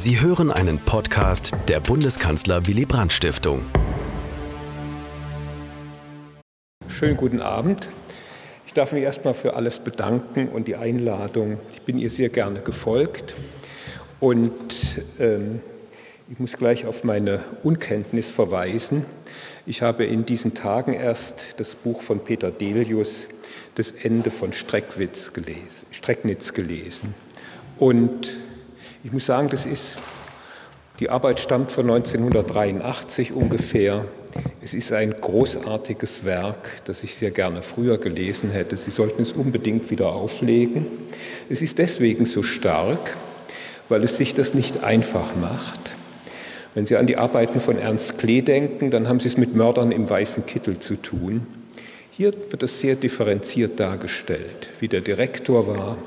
Sie hören einen Podcast der Bundeskanzler Willy Brandt Stiftung. Schönen guten Abend. Ich darf mich erstmal für alles bedanken und die Einladung. Ich bin ihr sehr gerne gefolgt und ähm, ich muss gleich auf meine Unkenntnis verweisen. Ich habe in diesen Tagen erst das Buch von Peter Delius, Das Ende von Streckwitz gelesen, Strecknitz gelesen. Und ich muss sagen, das ist, die Arbeit stammt von 1983 ungefähr. Es ist ein großartiges Werk, das ich sehr gerne früher gelesen hätte. Sie sollten es unbedingt wieder auflegen. Es ist deswegen so stark, weil es sich das nicht einfach macht. Wenn Sie an die Arbeiten von Ernst Klee denken, dann haben Sie es mit Mördern im weißen Kittel zu tun. Hier wird es sehr differenziert dargestellt, wie der Direktor war,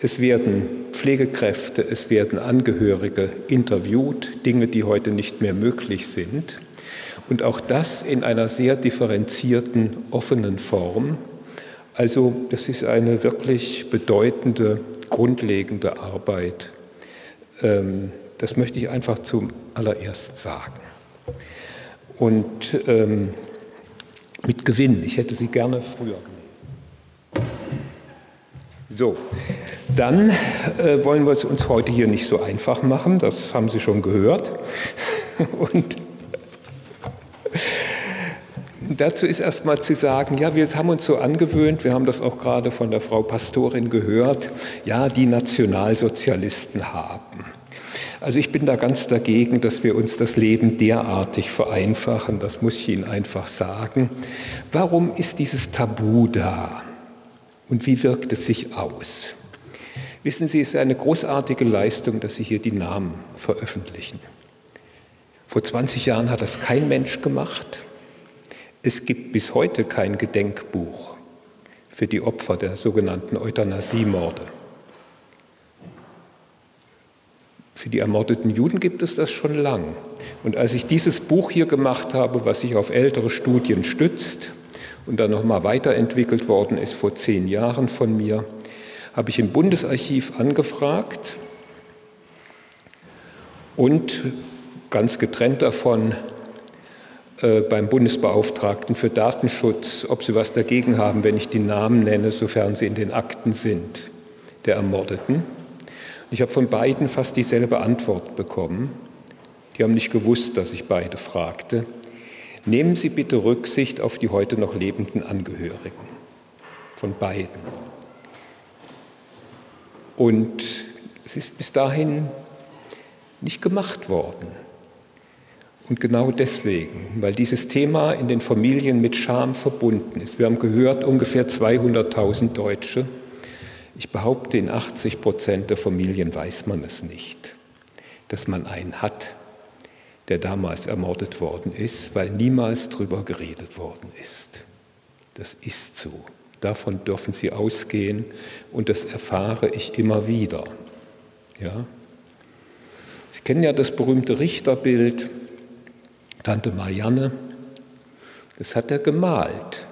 es werden Pflegekräfte, es werden Angehörige interviewt, Dinge, die heute nicht mehr möglich sind. Und auch das in einer sehr differenzierten, offenen Form. Also das ist eine wirklich bedeutende, grundlegende Arbeit. Ähm, das möchte ich einfach zum allererst sagen. Und ähm, mit Gewinn, ich hätte sie gerne früher. So, dann äh, wollen wir es uns heute hier nicht so einfach machen, das haben Sie schon gehört. Und dazu ist erstmal zu sagen, ja, wir haben uns so angewöhnt, wir haben das auch gerade von der Frau Pastorin gehört, ja, die Nationalsozialisten haben. Also ich bin da ganz dagegen, dass wir uns das Leben derartig vereinfachen, das muss ich Ihnen einfach sagen. Warum ist dieses Tabu da? Und wie wirkt es sich aus? Wissen Sie, es ist eine großartige Leistung, dass Sie hier die Namen veröffentlichen. Vor 20 Jahren hat das kein Mensch gemacht. Es gibt bis heute kein Gedenkbuch für die Opfer der sogenannten Euthanasiemorde. Für die ermordeten Juden gibt es das schon lang. Und als ich dieses Buch hier gemacht habe, was sich auf ältere Studien stützt und dann nochmal weiterentwickelt worden ist vor zehn Jahren von mir, habe ich im Bundesarchiv angefragt und ganz getrennt davon äh, beim Bundesbeauftragten für Datenschutz, ob sie was dagegen haben, wenn ich die Namen nenne, sofern sie in den Akten sind, der Ermordeten. Ich habe von beiden fast dieselbe Antwort bekommen. Die haben nicht gewusst, dass ich beide fragte. Nehmen Sie bitte Rücksicht auf die heute noch lebenden Angehörigen. Von beiden. Und es ist bis dahin nicht gemacht worden. Und genau deswegen, weil dieses Thema in den Familien mit Scham verbunden ist. Wir haben gehört, ungefähr 200.000 Deutsche. Ich behaupte, in 80 Prozent der Familien weiß man es nicht, dass man einen hat, der damals ermordet worden ist, weil niemals darüber geredet worden ist. Das ist so. Davon dürfen Sie ausgehen und das erfahre ich immer wieder. Ja? Sie kennen ja das berühmte Richterbild, Tante Marianne, das hat er gemalt.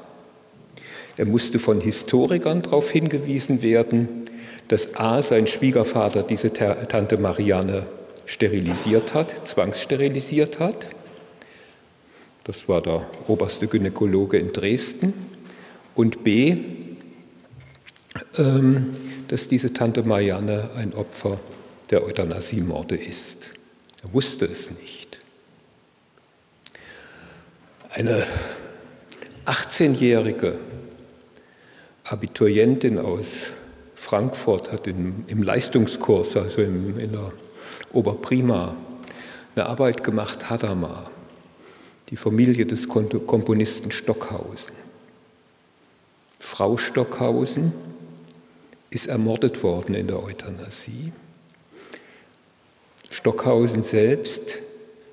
Er musste von Historikern darauf hingewiesen werden, dass A, sein Schwiegervater diese Tante Marianne sterilisiert hat, zwangssterilisiert hat. Das war der oberste Gynäkologe in Dresden und b, ähm, dass diese Tante Marianne ein Opfer der Euthanasiemorde ist. Er wusste es nicht. Eine 18-jährige Abiturientin aus Frankfurt hat im, im Leistungskurs, also im, in der Oberprima, eine Arbeit gemacht, Hadamar, die Familie des Komponisten Stockhausen. Frau Stockhausen ist ermordet worden in der Euthanasie. Stockhausen selbst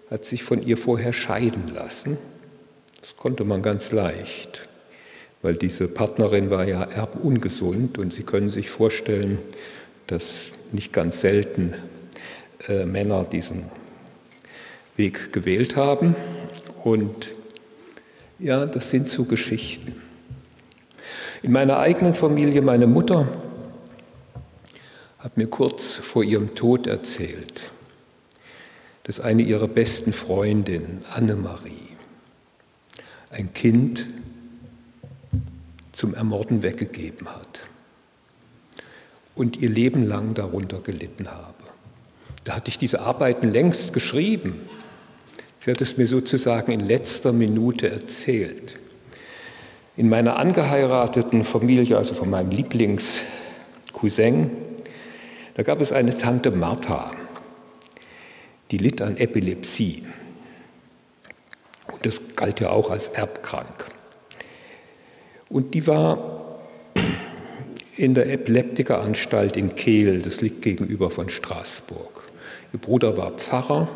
hat sich von ihr vorher scheiden lassen. Das konnte man ganz leicht, weil diese Partnerin war ja erbungesund und Sie können sich vorstellen, dass nicht ganz selten äh, Männer diesen Weg gewählt haben. Und ja, das sind so Geschichten. In meiner eigenen Familie, meine Mutter hat mir kurz vor ihrem Tod erzählt, dass eine ihrer besten Freundinnen, Annemarie, ein Kind zum Ermorden weggegeben hat und ihr Leben lang darunter gelitten habe. Da hatte ich diese Arbeiten längst geschrieben. Sie hat es mir sozusagen in letzter Minute erzählt. In meiner angeheirateten Familie, also von meinem Lieblingscousin, da gab es eine Tante Martha, die litt an Epilepsie. Und das galt ja auch als erbkrank. Und die war in der Epileptikeranstalt in Kehl, das liegt gegenüber von Straßburg. Ihr Bruder war Pfarrer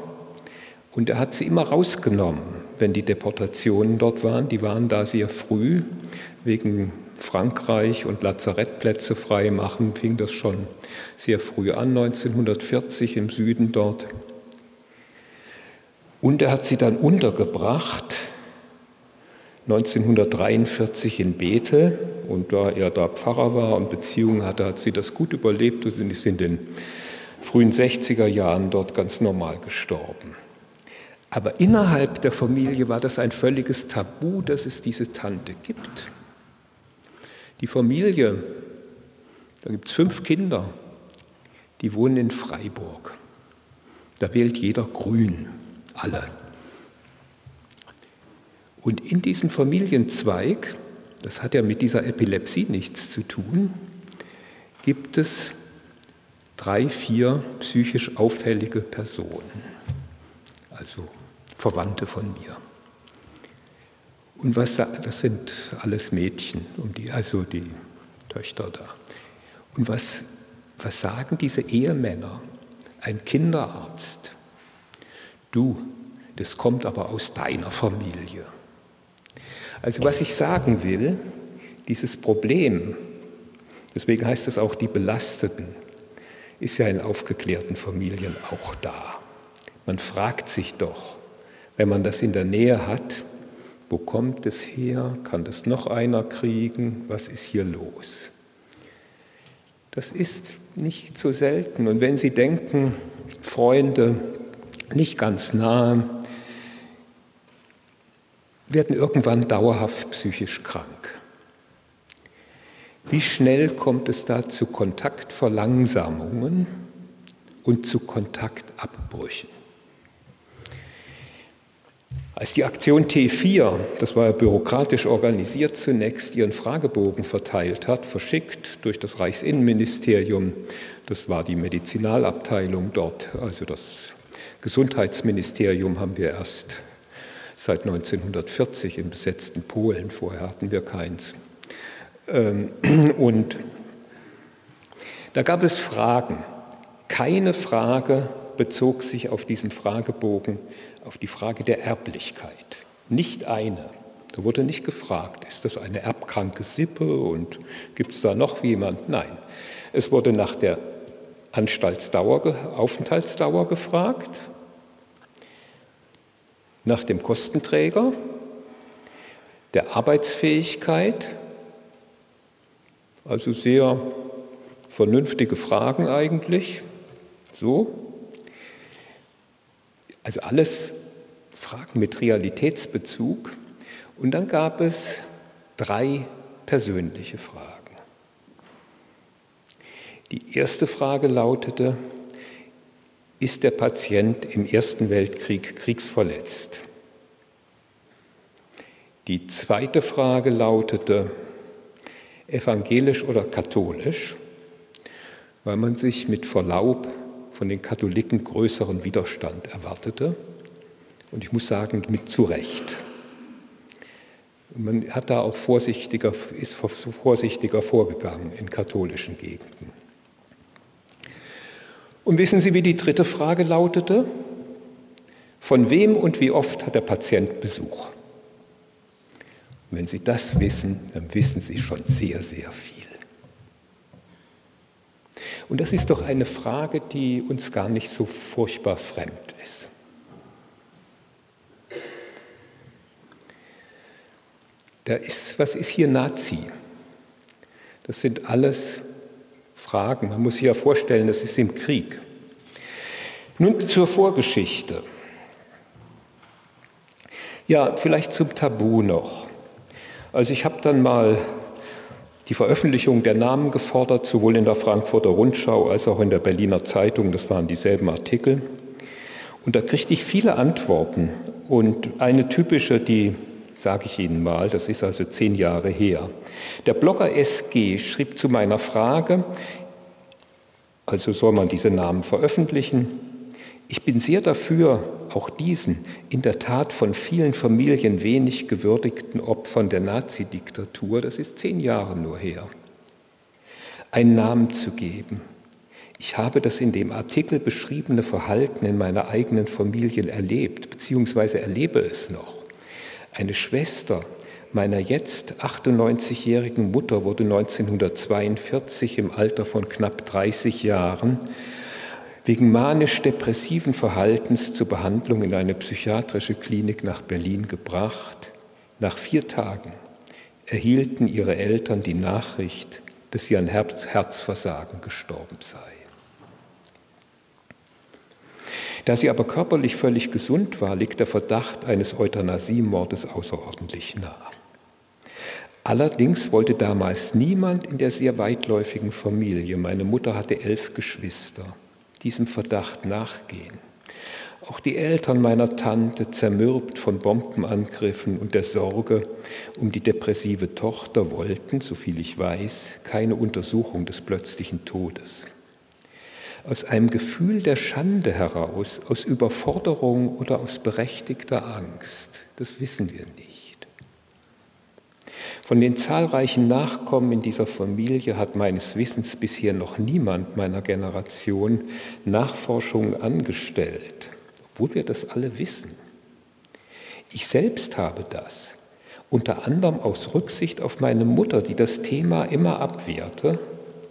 und er hat sie immer rausgenommen, wenn die Deportationen dort waren. Die waren da sehr früh, wegen Frankreich und Lazarettplätze frei machen, fing das schon sehr früh an, 1940 im Süden dort. Und er hat sie dann untergebracht 1943 in Bethel und da er da Pfarrer war und Beziehungen hatte, hat sie das gut überlebt und ist in den frühen 60er Jahren dort ganz normal gestorben. Aber innerhalb der Familie war das ein völliges Tabu, dass es diese Tante gibt. Die Familie, da gibt es fünf Kinder, die wohnen in Freiburg. Da wählt jeder Grün, alle. Und in diesem Familienzweig, das hat ja mit dieser Epilepsie nichts zu tun, gibt es drei, vier psychisch auffällige Personen, also Verwandte von mir. Und was das sind alles Mädchen, um die, also die Töchter da. Und was, was sagen diese Ehemänner? Ein Kinderarzt. Du, das kommt aber aus deiner Familie. Also was ich sagen will, dieses Problem, deswegen heißt es auch die Belasteten, ist ja in aufgeklärten Familien auch da. Man fragt sich doch, wenn man das in der Nähe hat, wo kommt es her? Kann das noch einer kriegen? Was ist hier los? Das ist nicht so selten. Und wenn Sie denken, Freunde, nicht ganz nahe, werden irgendwann dauerhaft psychisch krank. Wie schnell kommt es da zu Kontaktverlangsamungen und zu Kontaktabbrüchen? Als die Aktion T4, das war ja bürokratisch organisiert zunächst, ihren Fragebogen verteilt hat, verschickt durch das Reichsinnenministerium, das war die Medizinalabteilung dort, also das Gesundheitsministerium haben wir erst seit 1940 im besetzten Polen. Vorher hatten wir keins. Ähm, und da gab es Fragen. Keine Frage bezog sich auf diesem Fragebogen auf die Frage der Erblichkeit. Nicht eine. Da wurde nicht gefragt, ist das eine erbkranke Sippe und gibt es da noch jemand? Nein. Es wurde nach der Anstaltsdauer, Aufenthaltsdauer gefragt, nach dem Kostenträger, der Arbeitsfähigkeit, also sehr vernünftige Fragen eigentlich, so. Also alles Fragen mit Realitätsbezug. Und dann gab es drei persönliche Fragen. Die erste Frage lautete, ist der Patient im Ersten Weltkrieg kriegsverletzt? Die zweite Frage lautete, evangelisch oder katholisch, weil man sich mit Verlaub von den Katholiken größeren Widerstand erwartete. Und ich muss sagen, mit Zurecht. Man hat da auch vorsichtiger, ist vorsichtiger vorgegangen in katholischen Gegenden. Und wissen Sie, wie die dritte Frage lautete? Von wem und wie oft hat der Patient Besuch? Und wenn Sie das wissen, dann wissen Sie schon sehr, sehr viel. Und das ist doch eine Frage, die uns gar nicht so furchtbar fremd ist. Da ist, was ist hier Nazi? Das sind alles Fragen. Man muss sich ja vorstellen, das ist im Krieg. Nun zur Vorgeschichte. Ja, vielleicht zum Tabu noch. Also ich habe dann mal die Veröffentlichung der Namen gefordert, sowohl in der Frankfurter Rundschau als auch in der Berliner Zeitung. Das waren dieselben Artikel. Und da kriegte ich viele Antworten. Und eine typische, die sage ich Ihnen mal, das ist also zehn Jahre her. Der Blogger SG schrieb zu meiner Frage, also soll man diese Namen veröffentlichen, ich bin sehr dafür, auch diesen in der Tat von vielen Familien wenig gewürdigten Opfern der Nazidiktatur, das ist zehn Jahre nur her, einen Namen zu geben. Ich habe das in dem Artikel beschriebene Verhalten in meiner eigenen Familie erlebt, beziehungsweise erlebe es noch. Eine Schwester meiner jetzt 98-jährigen Mutter wurde 1942 im Alter von knapp 30 Jahren wegen manisch-depressiven Verhaltens zur Behandlung in eine psychiatrische Klinik nach Berlin gebracht. Nach vier Tagen erhielten ihre Eltern die Nachricht, dass sie an Herzversagen gestorben sei. Da sie aber körperlich völlig gesund war, liegt der Verdacht eines Euthanasiemordes außerordentlich nah. Allerdings wollte damals niemand in der sehr weitläufigen Familie, meine Mutter hatte elf Geschwister, diesem Verdacht nachgehen. Auch die Eltern meiner Tante, zermürbt von Bombenangriffen und der Sorge um die depressive Tochter, wollten, soviel ich weiß, keine Untersuchung des plötzlichen Todes. Aus einem Gefühl der Schande heraus, aus Überforderung oder aus berechtigter Angst, das wissen wir nicht. Von den zahlreichen Nachkommen in dieser Familie hat meines Wissens bisher noch niemand meiner Generation Nachforschungen angestellt, obwohl wir das alle wissen. Ich selbst habe das, unter anderem aus Rücksicht auf meine Mutter, die das Thema immer abwehrte,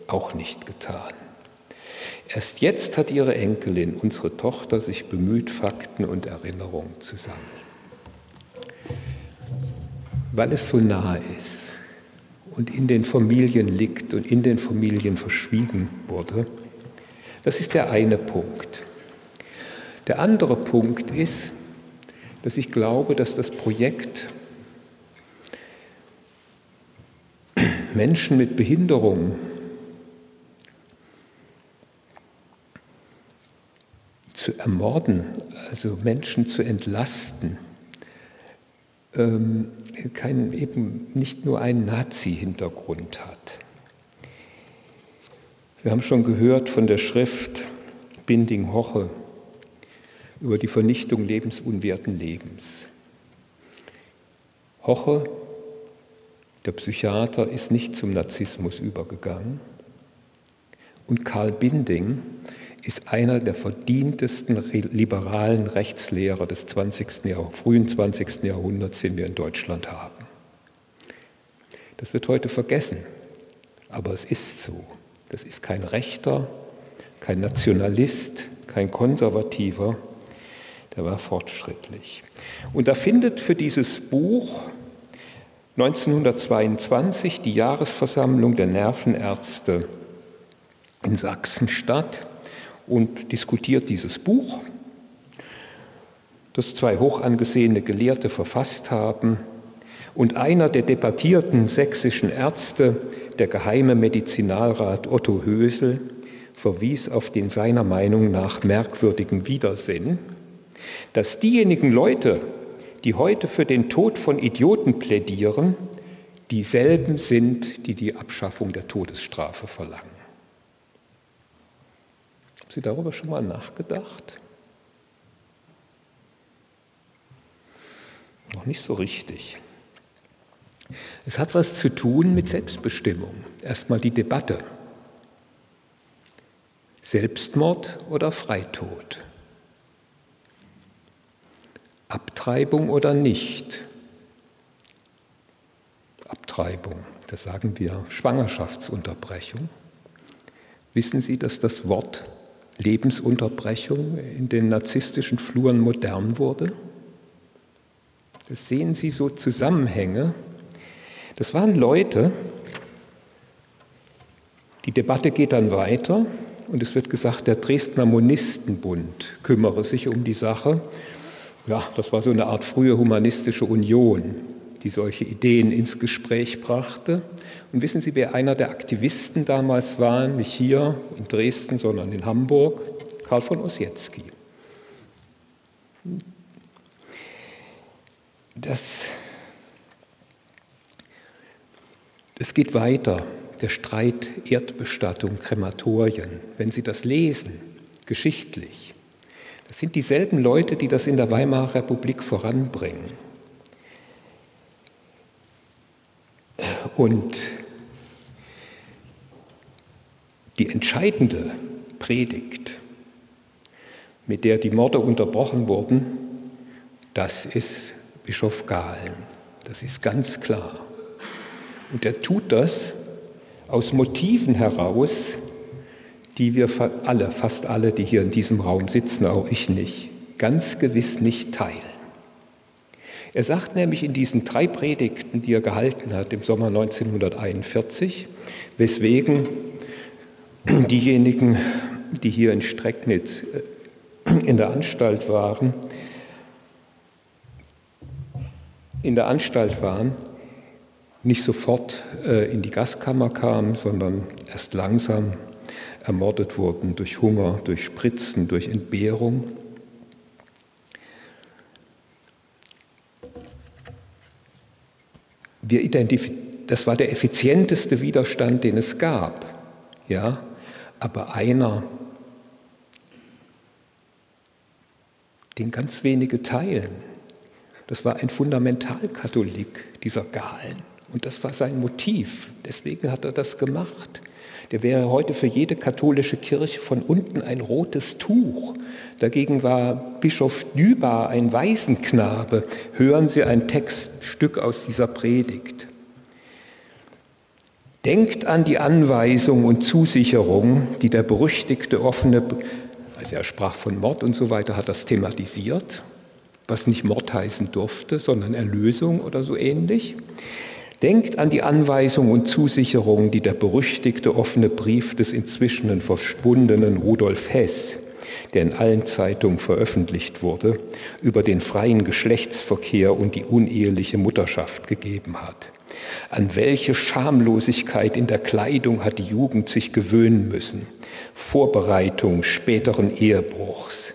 auch nicht getan. Erst jetzt hat ihre Enkelin, unsere Tochter, sich bemüht, Fakten und Erinnerungen zu sammeln weil es so nahe ist und in den Familien liegt und in den Familien verschwiegen wurde. Das ist der eine Punkt. Der andere Punkt ist, dass ich glaube, dass das Projekt Menschen mit Behinderung zu ermorden, also Menschen zu entlasten, ähm, kein, eben nicht nur einen Nazi-Hintergrund hat. Wir haben schon gehört von der Schrift Binding-Hoche über die Vernichtung lebensunwerten Lebens. Hoche, der Psychiater, ist nicht zum Narzissmus übergegangen. Und Karl Binding ist einer der verdientesten liberalen Rechtslehrer des 20. Jahrh frühen 20. Jahrhunderts, den wir in Deutschland haben. Das wird heute vergessen, aber es ist so. Das ist kein Rechter, kein Nationalist, kein Konservativer, der war fortschrittlich. Und da findet für dieses Buch 1922 die Jahresversammlung der Nervenärzte in Sachsen statt und diskutiert dieses Buch, das zwei hochangesehene Gelehrte verfasst haben. Und einer der debattierten sächsischen Ärzte, der geheime Medizinalrat Otto Hösel, verwies auf den seiner Meinung nach merkwürdigen Widersinn, dass diejenigen Leute, die heute für den Tod von Idioten plädieren, dieselben sind, die die Abschaffung der Todesstrafe verlangen. Sie darüber schon mal nachgedacht? Noch nicht so richtig. Es hat was zu tun mit Selbstbestimmung. Erstmal die Debatte. Selbstmord oder Freitod? Abtreibung oder nicht? Abtreibung, das sagen wir Schwangerschaftsunterbrechung. Wissen Sie, dass das Wort Lebensunterbrechung in den narzisstischen Fluren modern wurde. Das sehen Sie so Zusammenhänge. Das waren Leute, die Debatte geht dann weiter. und es wird gesagt, der Dresdner Monistenbund kümmere sich um die Sache. Ja, das war so eine Art frühe humanistische Union, die solche Ideen ins Gespräch brachte. Und wissen Sie, wer einer der Aktivisten damals war? Nicht hier in Dresden, sondern in Hamburg? Karl von Ossietzky. Das, das geht weiter, der Streit Erdbestattung, Krematorien. Wenn Sie das lesen, geschichtlich, das sind dieselben Leute, die das in der Weimarer Republik voranbringen. Und die entscheidende Predigt, mit der die Morde unterbrochen wurden, das ist Bischof Gahlen. Das ist ganz klar. Und er tut das aus Motiven heraus, die wir alle, fast alle, die hier in diesem Raum sitzen, auch ich nicht, ganz gewiss nicht teilen. Er sagt nämlich in diesen drei Predigten, die er gehalten hat im Sommer 1941, weswegen diejenigen, die hier in Strecknitz äh, in der Anstalt waren, in der Anstalt waren, nicht sofort äh, in die Gaskammer kamen, sondern erst langsam ermordet wurden durch Hunger, durch Spritzen, durch Entbehrung. Wir das war der effizienteste Widerstand, den es gab. Ja? Aber einer, den ganz wenige teilen. Das war ein Fundamentalkatholik, dieser Galen. Und das war sein Motiv. Deswegen hat er das gemacht. Der wäre heute für jede katholische Kirche von unten ein rotes Tuch. Dagegen war Bischof Dübar ein Waisenknabe. Hören Sie ein Textstück aus dieser Predigt. Denkt an die Anweisung und Zusicherung, die der berüchtigte offene, also er sprach von Mord und so weiter, hat das thematisiert, was nicht Mord heißen durfte, sondern Erlösung oder so ähnlich. Denkt an die Anweisung und Zusicherung, die der berüchtigte offene Brief des inzwischen verschwundenen Rudolf Hess, der in allen Zeitungen veröffentlicht wurde, über den freien Geschlechtsverkehr und die uneheliche Mutterschaft gegeben hat. An welche Schamlosigkeit in der Kleidung hat die Jugend sich gewöhnen müssen? Vorbereitung späteren Ehebruchs.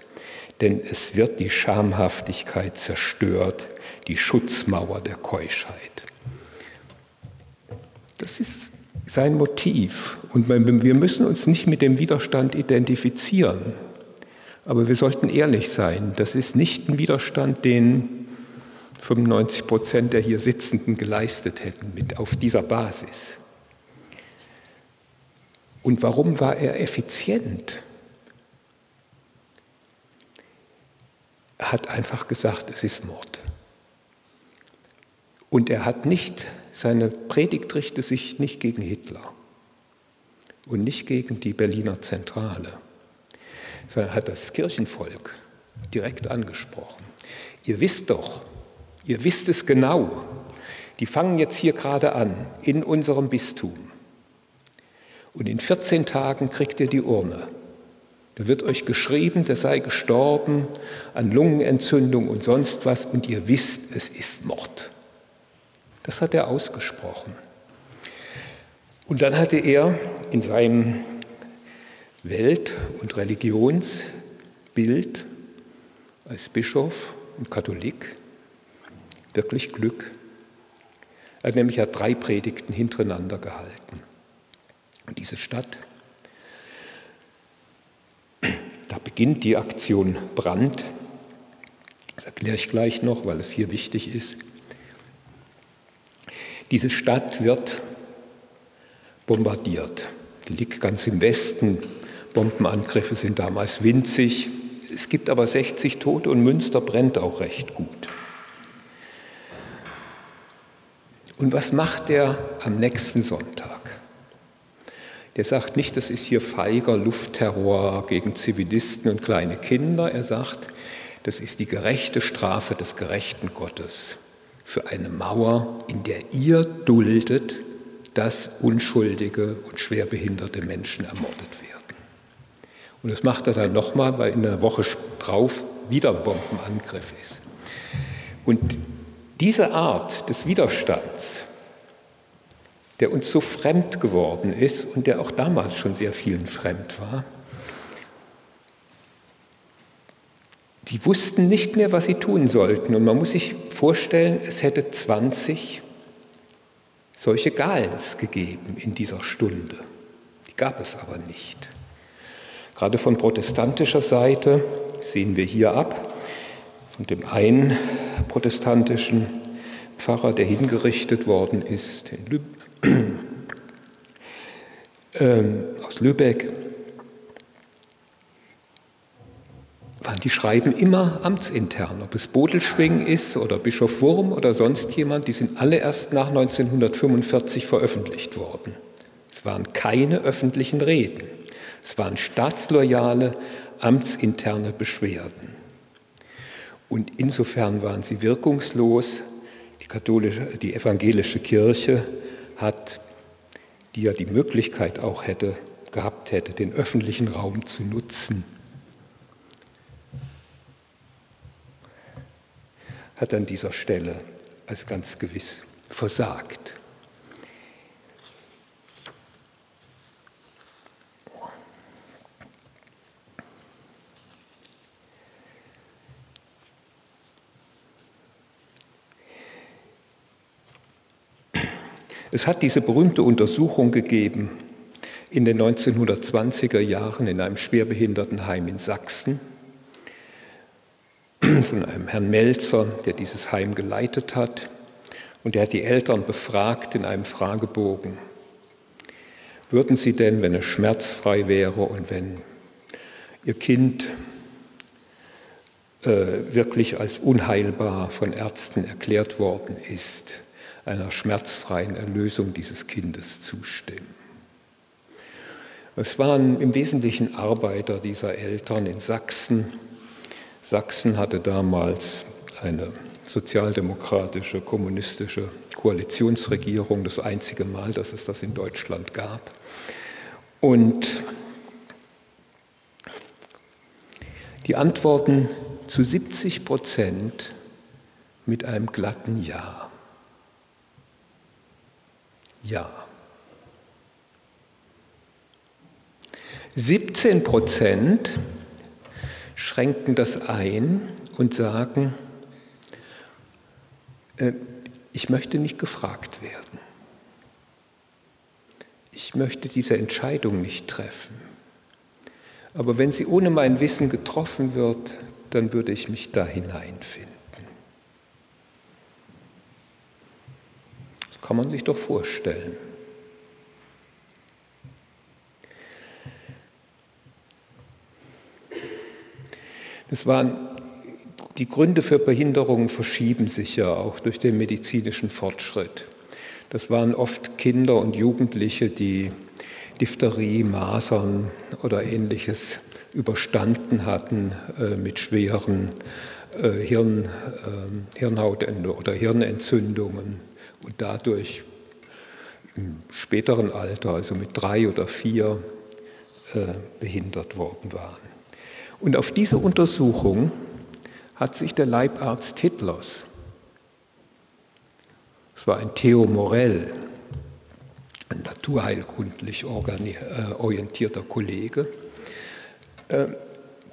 Denn es wird die Schamhaftigkeit zerstört, die Schutzmauer der Keuschheit. Das ist sein Motiv. Und wir müssen uns nicht mit dem Widerstand identifizieren. Aber wir sollten ehrlich sein. Das ist nicht ein Widerstand, den 95 Prozent der hier Sitzenden geleistet hätten mit auf dieser Basis. Und warum war er effizient? Er hat einfach gesagt, es ist Mord. Und er hat nicht, seine Predigt richtete sich nicht gegen Hitler und nicht gegen die Berliner Zentrale, sondern hat das Kirchenvolk direkt angesprochen. Ihr wisst doch, ihr wisst es genau, die fangen jetzt hier gerade an in unserem Bistum. Und in 14 Tagen kriegt ihr die Urne. Da wird euch geschrieben, der sei gestorben an Lungenentzündung und sonst was und ihr wisst, es ist Mord. Das hat er ausgesprochen. Und dann hatte er in seinem Welt- und Religionsbild als Bischof und Katholik wirklich Glück. Er hat nämlich drei Predigten hintereinander gehalten. Und diese Stadt, da beginnt die Aktion Brand. Das erkläre ich gleich noch, weil es hier wichtig ist. Diese Stadt wird bombardiert. Die liegt ganz im Westen. Bombenangriffe sind damals winzig. Es gibt aber 60 Tote und Münster brennt auch recht gut. Und was macht er am nächsten Sonntag? Der sagt nicht, das ist hier feiger Luftterror gegen Zivilisten und kleine Kinder. Er sagt, das ist die gerechte Strafe des gerechten Gottes für eine Mauer, in der ihr duldet, dass unschuldige und schwerbehinderte Menschen ermordet werden. Und das macht er dann nochmal, weil in der Woche drauf wieder ein Bombenangriff ist. Und diese Art des Widerstands, der uns so fremd geworden ist und der auch damals schon sehr vielen fremd war, die wussten nicht mehr, was sie tun sollten. Und man muss sich vorstellen, es hätte 20 solche Galens gegeben in dieser Stunde. Die gab es aber nicht. Gerade von protestantischer Seite sehen wir hier ab, von dem einen protestantischen Pfarrer, der hingerichtet worden ist Lüb äh, aus Lübeck, die schreiben immer amtsintern, ob es Bodelschwing ist oder Bischof Wurm oder sonst jemand, die sind alle erst nach 1945 veröffentlicht worden. Es waren keine öffentlichen Reden, es waren staatsloyale, amtsinterne Beschwerden. Und insofern waren sie wirkungslos. Die, katholische, die evangelische Kirche hat, die ja die Möglichkeit auch hätte, gehabt hätte, den öffentlichen Raum zu nutzen, hat an dieser Stelle als ganz gewiss versagt. Es hat diese berühmte Untersuchung gegeben in den 1920er Jahren in einem Schwerbehindertenheim in Sachsen von einem Herrn Melzer, der dieses Heim geleitet hat. Und er hat die Eltern befragt in einem Fragebogen. Würden Sie denn, wenn es schmerzfrei wäre und wenn Ihr Kind äh, wirklich als unheilbar von Ärzten erklärt worden ist, einer schmerzfreien Erlösung dieses Kindes zustimmen? Es waren im Wesentlichen Arbeiter dieser Eltern in Sachsen, Sachsen hatte damals eine sozialdemokratische, kommunistische Koalitionsregierung, das einzige Mal, dass es das in Deutschland gab. Und die antworten zu 70 Prozent mit einem glatten Ja. Ja. 17 Prozent schränken das ein und sagen, äh, ich möchte nicht gefragt werden. Ich möchte diese Entscheidung nicht treffen. Aber wenn sie ohne mein Wissen getroffen wird, dann würde ich mich da hineinfinden. Das kann man sich doch vorstellen. Es waren, die Gründe für Behinderungen verschieben sich ja auch durch den medizinischen Fortschritt. Das waren oft Kinder und Jugendliche, die Diphtherie, Masern oder ähnliches überstanden hatten äh, mit schweren äh, Hirn, äh, Hirnhaut- oder Hirnentzündungen und dadurch im späteren Alter, also mit drei oder vier, äh, behindert worden waren. Und auf diese Untersuchung hat sich der Leibarzt Hitlers, es war ein Theo Morell, ein naturheilkundlich äh, orientierter Kollege, äh,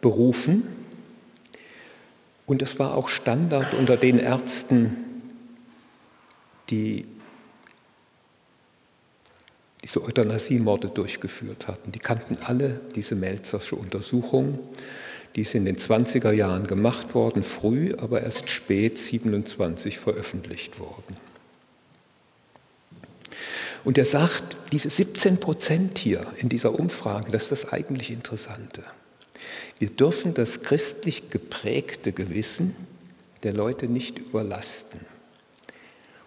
berufen. Und es war auch Standard unter den Ärzten, die diese Euthanasiemorde durchgeführt hatten. Die kannten alle diese Melzersche Untersuchung. Die ist in den 20er Jahren gemacht worden, früh, aber erst spät, 27, veröffentlicht worden. Und er sagt, diese 17 Prozent hier in dieser Umfrage, das ist das eigentlich Interessante. Wir dürfen das christlich geprägte Gewissen der Leute nicht überlasten.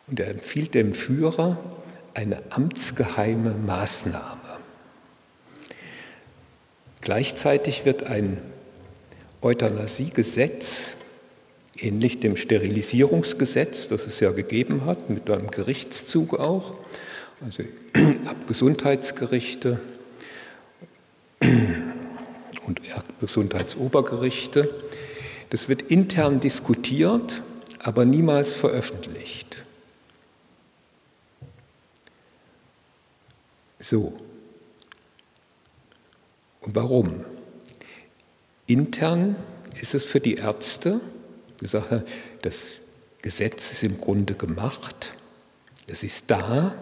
Und er empfiehlt dem Führer, eine amtsgeheime Maßnahme. Gleichzeitig wird ein Euthanasiegesetz, ähnlich dem Sterilisierungsgesetz, das es ja gegeben hat, mit einem Gerichtszug auch, also ab Gesundheitsgerichte und Gesundheitsobergerichte. Das wird intern diskutiert, aber niemals veröffentlicht. So. Und warum? Intern ist es für die Ärzte, die Sache, das Gesetz ist im Grunde gemacht, es ist da,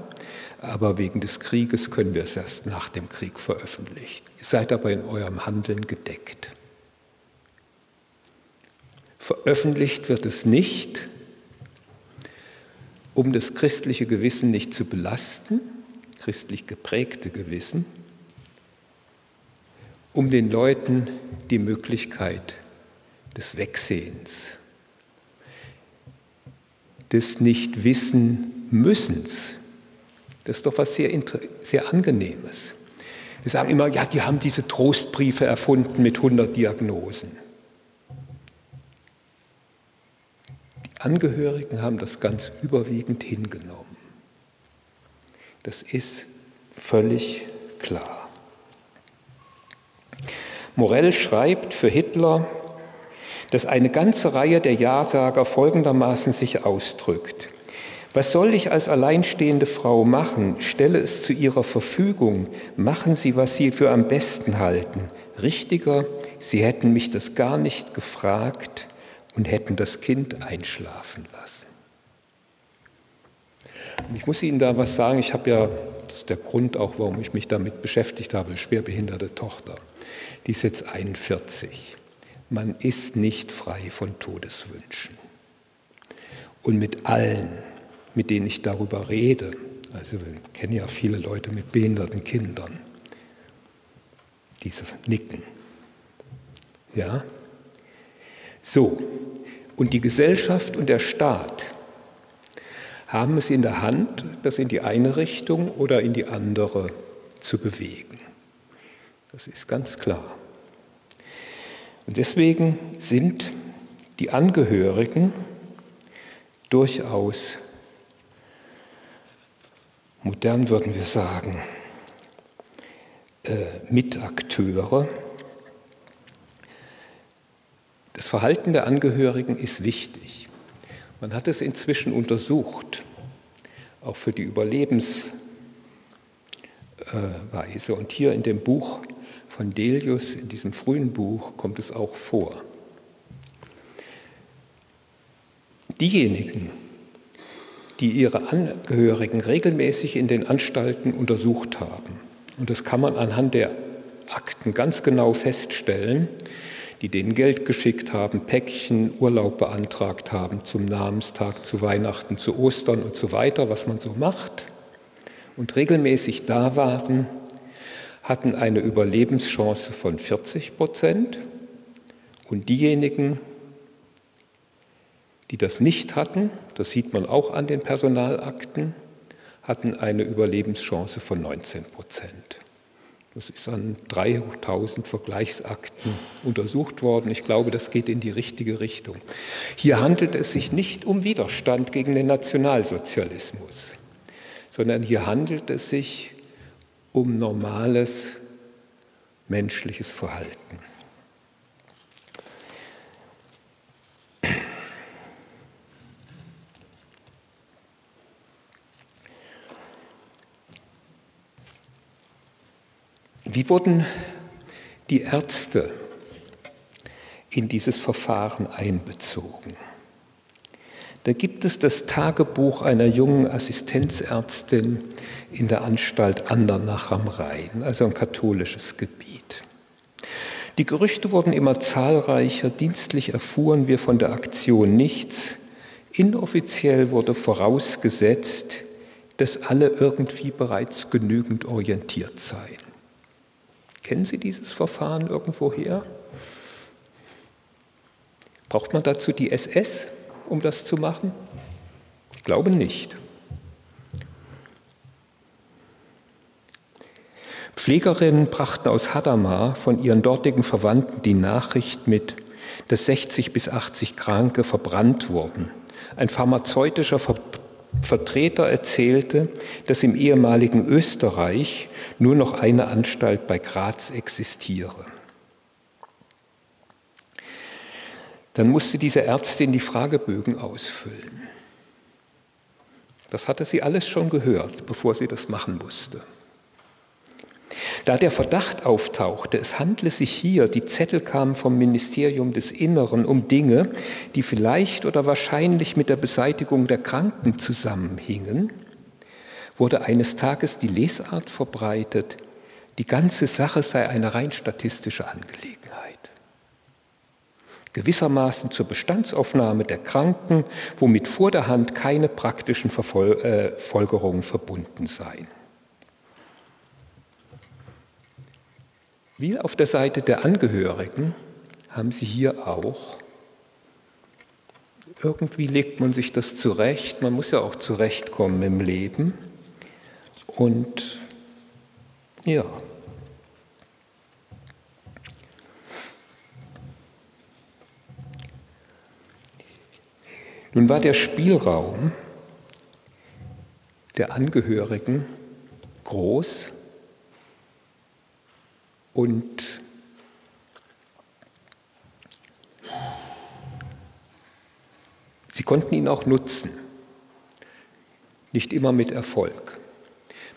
aber wegen des Krieges können wir es erst nach dem Krieg veröffentlichen. Ihr seid aber in eurem Handeln gedeckt. Veröffentlicht wird es nicht, um das christliche Gewissen nicht zu belasten, christlich geprägte Gewissen, um den Leuten die Möglichkeit des Wegsehens, des Nicht-Wissen-Müssens, das ist doch was sehr, sehr Angenehmes. Wir sagen immer, ja, die haben diese Trostbriefe erfunden mit 100 Diagnosen. Die Angehörigen haben das ganz überwiegend hingenommen. Das ist völlig klar. Morell schreibt für Hitler, dass eine ganze Reihe der Ja-Sager folgendermaßen sich ausdrückt. Was soll ich als alleinstehende Frau machen? Stelle es zu Ihrer Verfügung. Machen Sie, was Sie für am besten halten. Richtiger, Sie hätten mich das gar nicht gefragt und hätten das Kind einschlafen lassen. Ich muss Ihnen da was sagen. Ich habe ja, das ist der Grund auch, warum ich mich damit beschäftigt habe, schwerbehinderte Tochter. Die ist jetzt 41. Man ist nicht frei von Todeswünschen. Und mit allen, mit denen ich darüber rede, also wir kennen ja viele Leute mit behinderten Kindern, diese nicken. Ja? So, und die Gesellschaft und der Staat haben es in der Hand, das in die eine Richtung oder in die andere zu bewegen. Das ist ganz klar. Und deswegen sind die Angehörigen durchaus, modern würden wir sagen, äh, Mitakteure. Das Verhalten der Angehörigen ist wichtig. Man hat es inzwischen untersucht, auch für die Überlebensweise. Und hier in dem Buch von Delius, in diesem frühen Buch, kommt es auch vor. Diejenigen, die ihre Angehörigen regelmäßig in den Anstalten untersucht haben, und das kann man anhand der Akten ganz genau feststellen, die denen Geld geschickt haben, Päckchen, Urlaub beantragt haben zum Namenstag, zu Weihnachten, zu Ostern und so weiter, was man so macht, und regelmäßig da waren, hatten eine Überlebenschance von 40 Prozent und diejenigen, die das nicht hatten, das sieht man auch an den Personalakten, hatten eine Überlebenschance von 19 Prozent. Das ist an 3000 Vergleichsakten untersucht worden. Ich glaube, das geht in die richtige Richtung. Hier handelt es sich nicht um Widerstand gegen den Nationalsozialismus, sondern hier handelt es sich um normales menschliches Verhalten. Wie wurden die Ärzte in dieses Verfahren einbezogen? Da gibt es das Tagebuch einer jungen Assistenzärztin in der Anstalt Andernach am Rhein, also ein katholisches Gebiet. Die Gerüchte wurden immer zahlreicher, dienstlich erfuhren wir von der Aktion nichts, inoffiziell wurde vorausgesetzt, dass alle irgendwie bereits genügend orientiert seien. Kennen Sie dieses Verfahren irgendwoher? Braucht man dazu die SS, um das zu machen? Ich glaube nicht. Pflegerinnen brachten aus Hadamar von ihren dortigen Verwandten die Nachricht mit, dass 60 bis 80 Kranke verbrannt wurden. Ein pharmazeutischer Ver Vertreter erzählte, dass im ehemaligen Österreich nur noch eine Anstalt bei Graz existiere. Dann musste diese Ärztin die Fragebögen ausfüllen. Das hatte sie alles schon gehört, bevor sie das machen musste. Da der Verdacht auftauchte, es handle sich hier, die Zettel kamen vom Ministerium des Inneren, um Dinge, die vielleicht oder wahrscheinlich mit der Beseitigung der Kranken zusammenhingen, wurde eines Tages die Lesart verbreitet, die ganze Sache sei eine rein statistische Angelegenheit. Gewissermaßen zur Bestandsaufnahme der Kranken, womit vor der Hand keine praktischen äh, Folgerungen verbunden seien. Wie auf der Seite der Angehörigen haben Sie hier auch, irgendwie legt man sich das zurecht, man muss ja auch zurechtkommen im Leben. Und ja, Nun war der Spielraum der Angehörigen groß und sie konnten ihn auch nutzen, nicht immer mit Erfolg.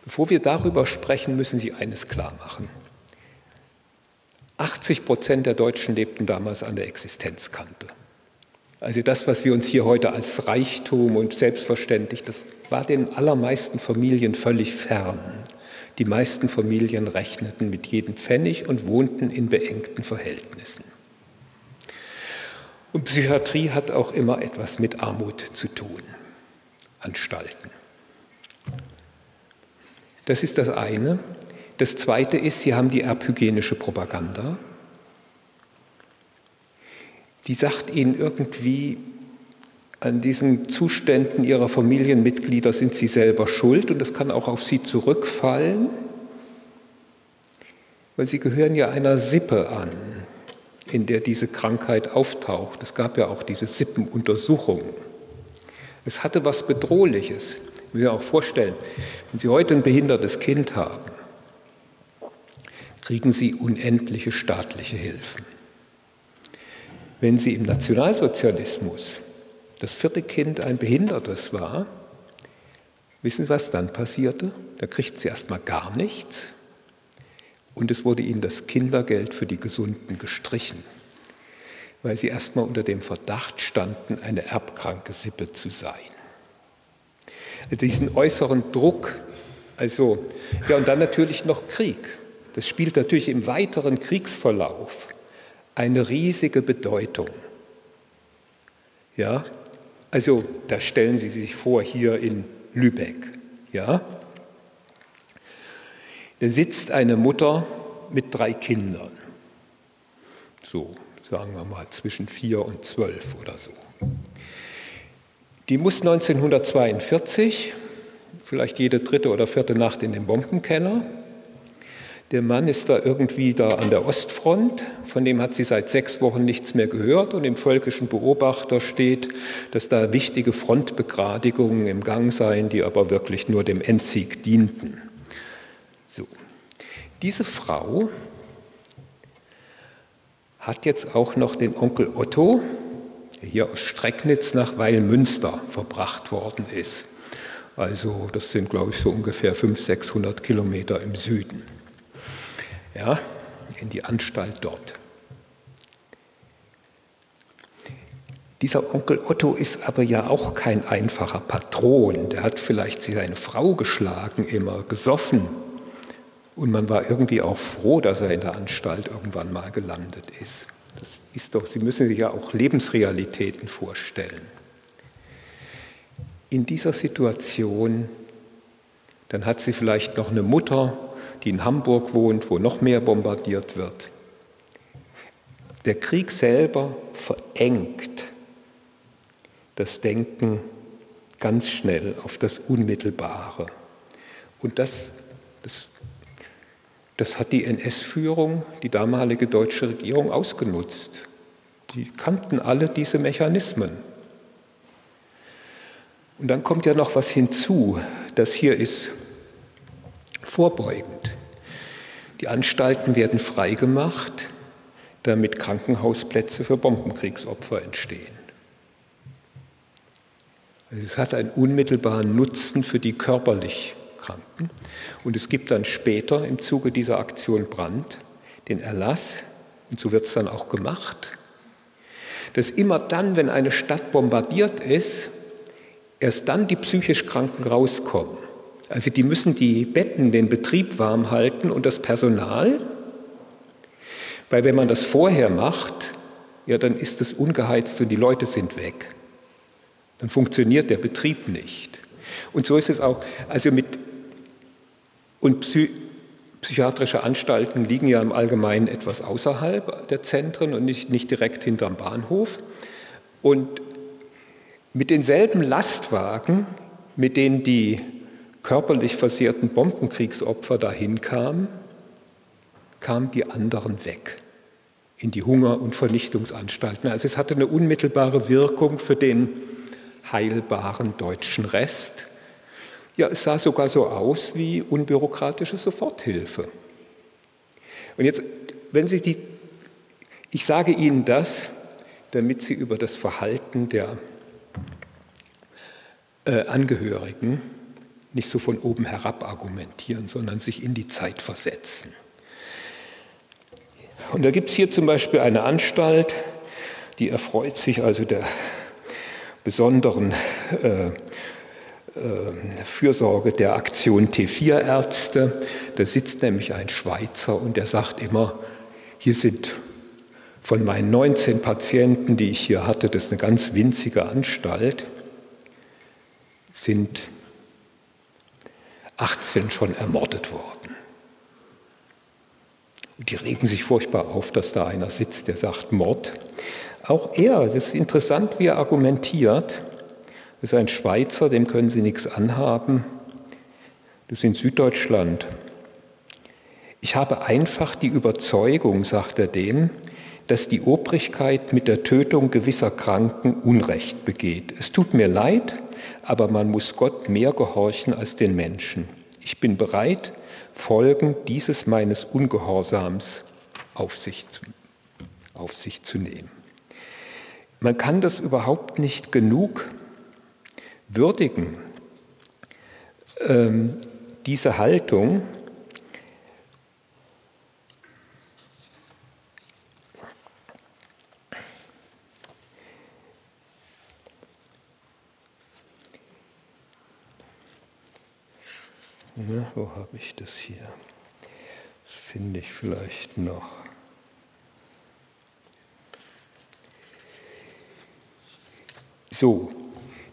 Bevor wir darüber sprechen, müssen Sie eines klar machen. 80 Prozent der Deutschen lebten damals an der Existenzkante. Also das, was wir uns hier heute als Reichtum und selbstverständlich, das war den allermeisten Familien völlig fern. Die meisten Familien rechneten mit jedem Pfennig und wohnten in beengten Verhältnissen. Und Psychiatrie hat auch immer etwas mit Armut zu tun. Anstalten. Das ist das eine. Das zweite ist, Sie haben die erbhygienische Propaganda die sagt ihnen irgendwie, an diesen Zuständen ihrer Familienmitglieder sind sie selber schuld und das kann auch auf sie zurückfallen, weil sie gehören ja einer Sippe an, in der diese Krankheit auftaucht. Es gab ja auch diese Sippenuntersuchung. Es hatte was Bedrohliches. Ich muss mir auch vorstellen, wenn Sie heute ein behindertes Kind haben, kriegen Sie unendliche staatliche Hilfen. Wenn sie im Nationalsozialismus das vierte Kind ein Behindertes war, wissen Sie, was dann passierte? Da kriegt sie erstmal gar nichts und es wurde ihnen das Kindergeld für die Gesunden gestrichen, weil sie erstmal unter dem Verdacht standen, eine erbkranke Sippe zu sein. Also diesen äußeren Druck, also ja und dann natürlich noch Krieg. Das spielt natürlich im weiteren Kriegsverlauf eine riesige Bedeutung. Ja, also da stellen Sie sich vor, hier in Lübeck, ja, da sitzt eine Mutter mit drei Kindern, so sagen wir mal zwischen vier und zwölf oder so. Die muss 1942, vielleicht jede dritte oder vierte Nacht in den Bombenkeller, der Mann ist da irgendwie da an der Ostfront, von dem hat sie seit sechs Wochen nichts mehr gehört und im völkischen Beobachter steht, dass da wichtige Frontbegradigungen im Gang seien, die aber wirklich nur dem Endsieg dienten. So. Diese Frau hat jetzt auch noch den Onkel Otto, der hier aus Strecknitz nach Weilmünster verbracht worden ist. Also das sind, glaube ich, so ungefähr 500, 600 Kilometer im Süden ja, in die Anstalt dort. Dieser Onkel Otto ist aber ja auch kein einfacher Patron. Der hat vielleicht seine Frau geschlagen, immer gesoffen. Und man war irgendwie auch froh, dass er in der Anstalt irgendwann mal gelandet ist. Das ist doch, Sie müssen sich ja auch Lebensrealitäten vorstellen. In dieser Situation, dann hat sie vielleicht noch eine Mutter, die in Hamburg wohnt, wo noch mehr bombardiert wird. Der Krieg selber verengt das Denken ganz schnell auf das Unmittelbare. Und das, das, das hat die NS-Führung, die damalige deutsche Regierung ausgenutzt. Die kannten alle diese Mechanismen. Und dann kommt ja noch was hinzu. Das hier ist vorbeugend. Die Anstalten werden freigemacht, damit Krankenhausplätze für Bombenkriegsopfer entstehen. Also es hat einen unmittelbaren Nutzen für die körperlich Kranken. Und es gibt dann später im Zuge dieser Aktion Brand den Erlass, und so wird es dann auch gemacht, dass immer dann, wenn eine Stadt bombardiert ist, erst dann die psychisch Kranken rauskommen. Also die müssen die Betten, den Betrieb warm halten und das Personal, weil wenn man das vorher macht, ja, dann ist es ungeheizt und die Leute sind weg. Dann funktioniert der Betrieb nicht. Und so ist es auch, also mit, und Psy psychiatrische Anstalten liegen ja im Allgemeinen etwas außerhalb der Zentren und nicht, nicht direkt hinterm Bahnhof. Und mit denselben Lastwagen, mit denen die körperlich versehrten Bombenkriegsopfer dahin kamen, kamen die anderen weg in die Hunger- und Vernichtungsanstalten. Also es hatte eine unmittelbare Wirkung für den heilbaren deutschen Rest. Ja, es sah sogar so aus wie unbürokratische Soforthilfe. Und jetzt, wenn Sie die, ich sage Ihnen das, damit Sie über das Verhalten der äh, Angehörigen nicht so von oben herab argumentieren, sondern sich in die Zeit versetzen. Und da gibt es hier zum Beispiel eine Anstalt, die erfreut sich also der besonderen äh, äh, Fürsorge der Aktion T4-Ärzte. Da sitzt nämlich ein Schweizer und der sagt immer, hier sind von meinen 19 Patienten, die ich hier hatte, das ist eine ganz winzige Anstalt, sind 18 schon ermordet worden. Und die regen sich furchtbar auf, dass da einer sitzt, der sagt Mord. Auch er, es ist interessant, wie er argumentiert. Das ist ein Schweizer, dem können Sie nichts anhaben. Das ist in Süddeutschland. Ich habe einfach die Überzeugung, sagt er dem, dass die Obrigkeit mit der Tötung gewisser Kranken Unrecht begeht. Es tut mir leid, aber man muss Gott mehr gehorchen als den Menschen. Ich bin bereit, Folgen dieses meines Ungehorsams auf sich zu, auf sich zu nehmen. Man kann das überhaupt nicht genug würdigen, ähm, diese Haltung. Na, wo habe ich das hier? Das finde ich vielleicht noch. So,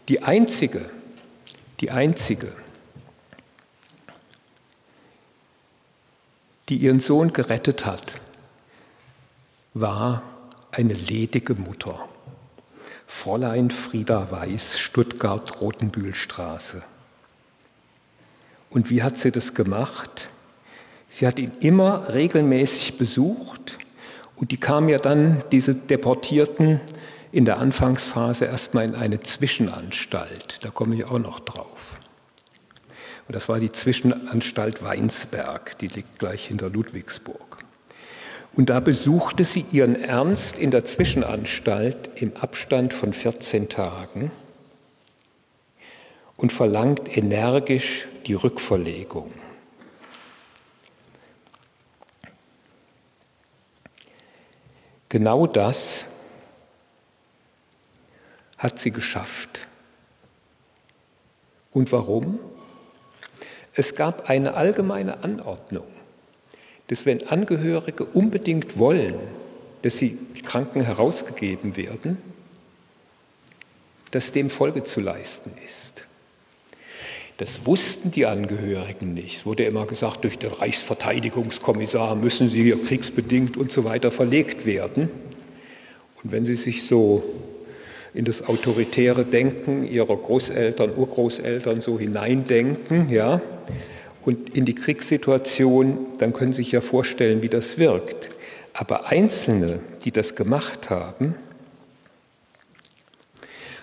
die einzige, die einzige, die ihren Sohn gerettet hat, war eine ledige Mutter. Fräulein Frieda Weiß, Stuttgart-Rotenbühlstraße. Und wie hat sie das gemacht? Sie hat ihn immer regelmäßig besucht und die kamen ja dann, diese Deportierten, in der Anfangsphase erstmal in eine Zwischenanstalt. Da komme ich auch noch drauf. Und das war die Zwischenanstalt Weinsberg, die liegt gleich hinter Ludwigsburg. Und da besuchte sie ihren Ernst in der Zwischenanstalt im Abstand von 14 Tagen und verlangt energisch die Rückverlegung. Genau das hat sie geschafft. Und warum? Es gab eine allgemeine Anordnung, dass wenn Angehörige unbedingt wollen, dass sie Kranken herausgegeben werden, dass dem Folge zu leisten ist. Das wussten die Angehörigen nicht. Es wurde immer gesagt, durch den Reichsverteidigungskommissar müssen sie kriegsbedingt und so weiter verlegt werden. Und wenn Sie sich so in das autoritäre Denken ihrer Großeltern, Urgroßeltern so hineindenken, ja, und in die Kriegssituation, dann können Sie sich ja vorstellen, wie das wirkt. Aber Einzelne, die das gemacht haben,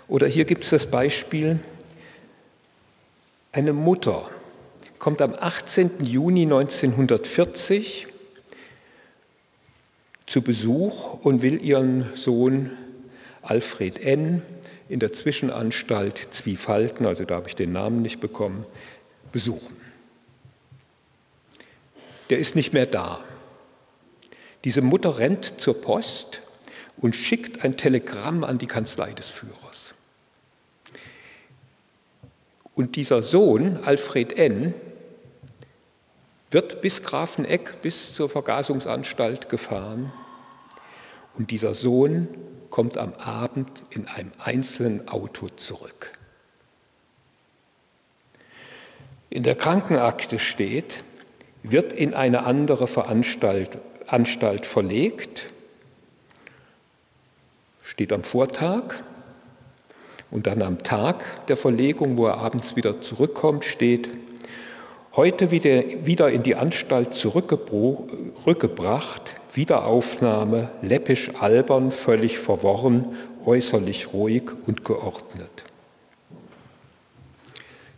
oder hier gibt es das Beispiel, eine Mutter kommt am 18. Juni 1940 zu Besuch und will ihren Sohn Alfred N. in der Zwischenanstalt Zwiefalten, also da habe ich den Namen nicht bekommen, besuchen. Der ist nicht mehr da. Diese Mutter rennt zur Post und schickt ein Telegramm an die Kanzlei des Führers. Und dieser Sohn, Alfred N., wird bis Grafeneck, bis zur Vergasungsanstalt gefahren. Und dieser Sohn kommt am Abend in einem einzelnen Auto zurück. In der Krankenakte steht, wird in eine andere Veranstalt, Anstalt verlegt, steht am Vortag und dann am Tag der Verlegung, wo er abends wieder zurückkommt, steht, heute wieder, wieder in die Anstalt zurückgebracht, Wiederaufnahme, läppisch albern, völlig verworren, äußerlich ruhig und geordnet.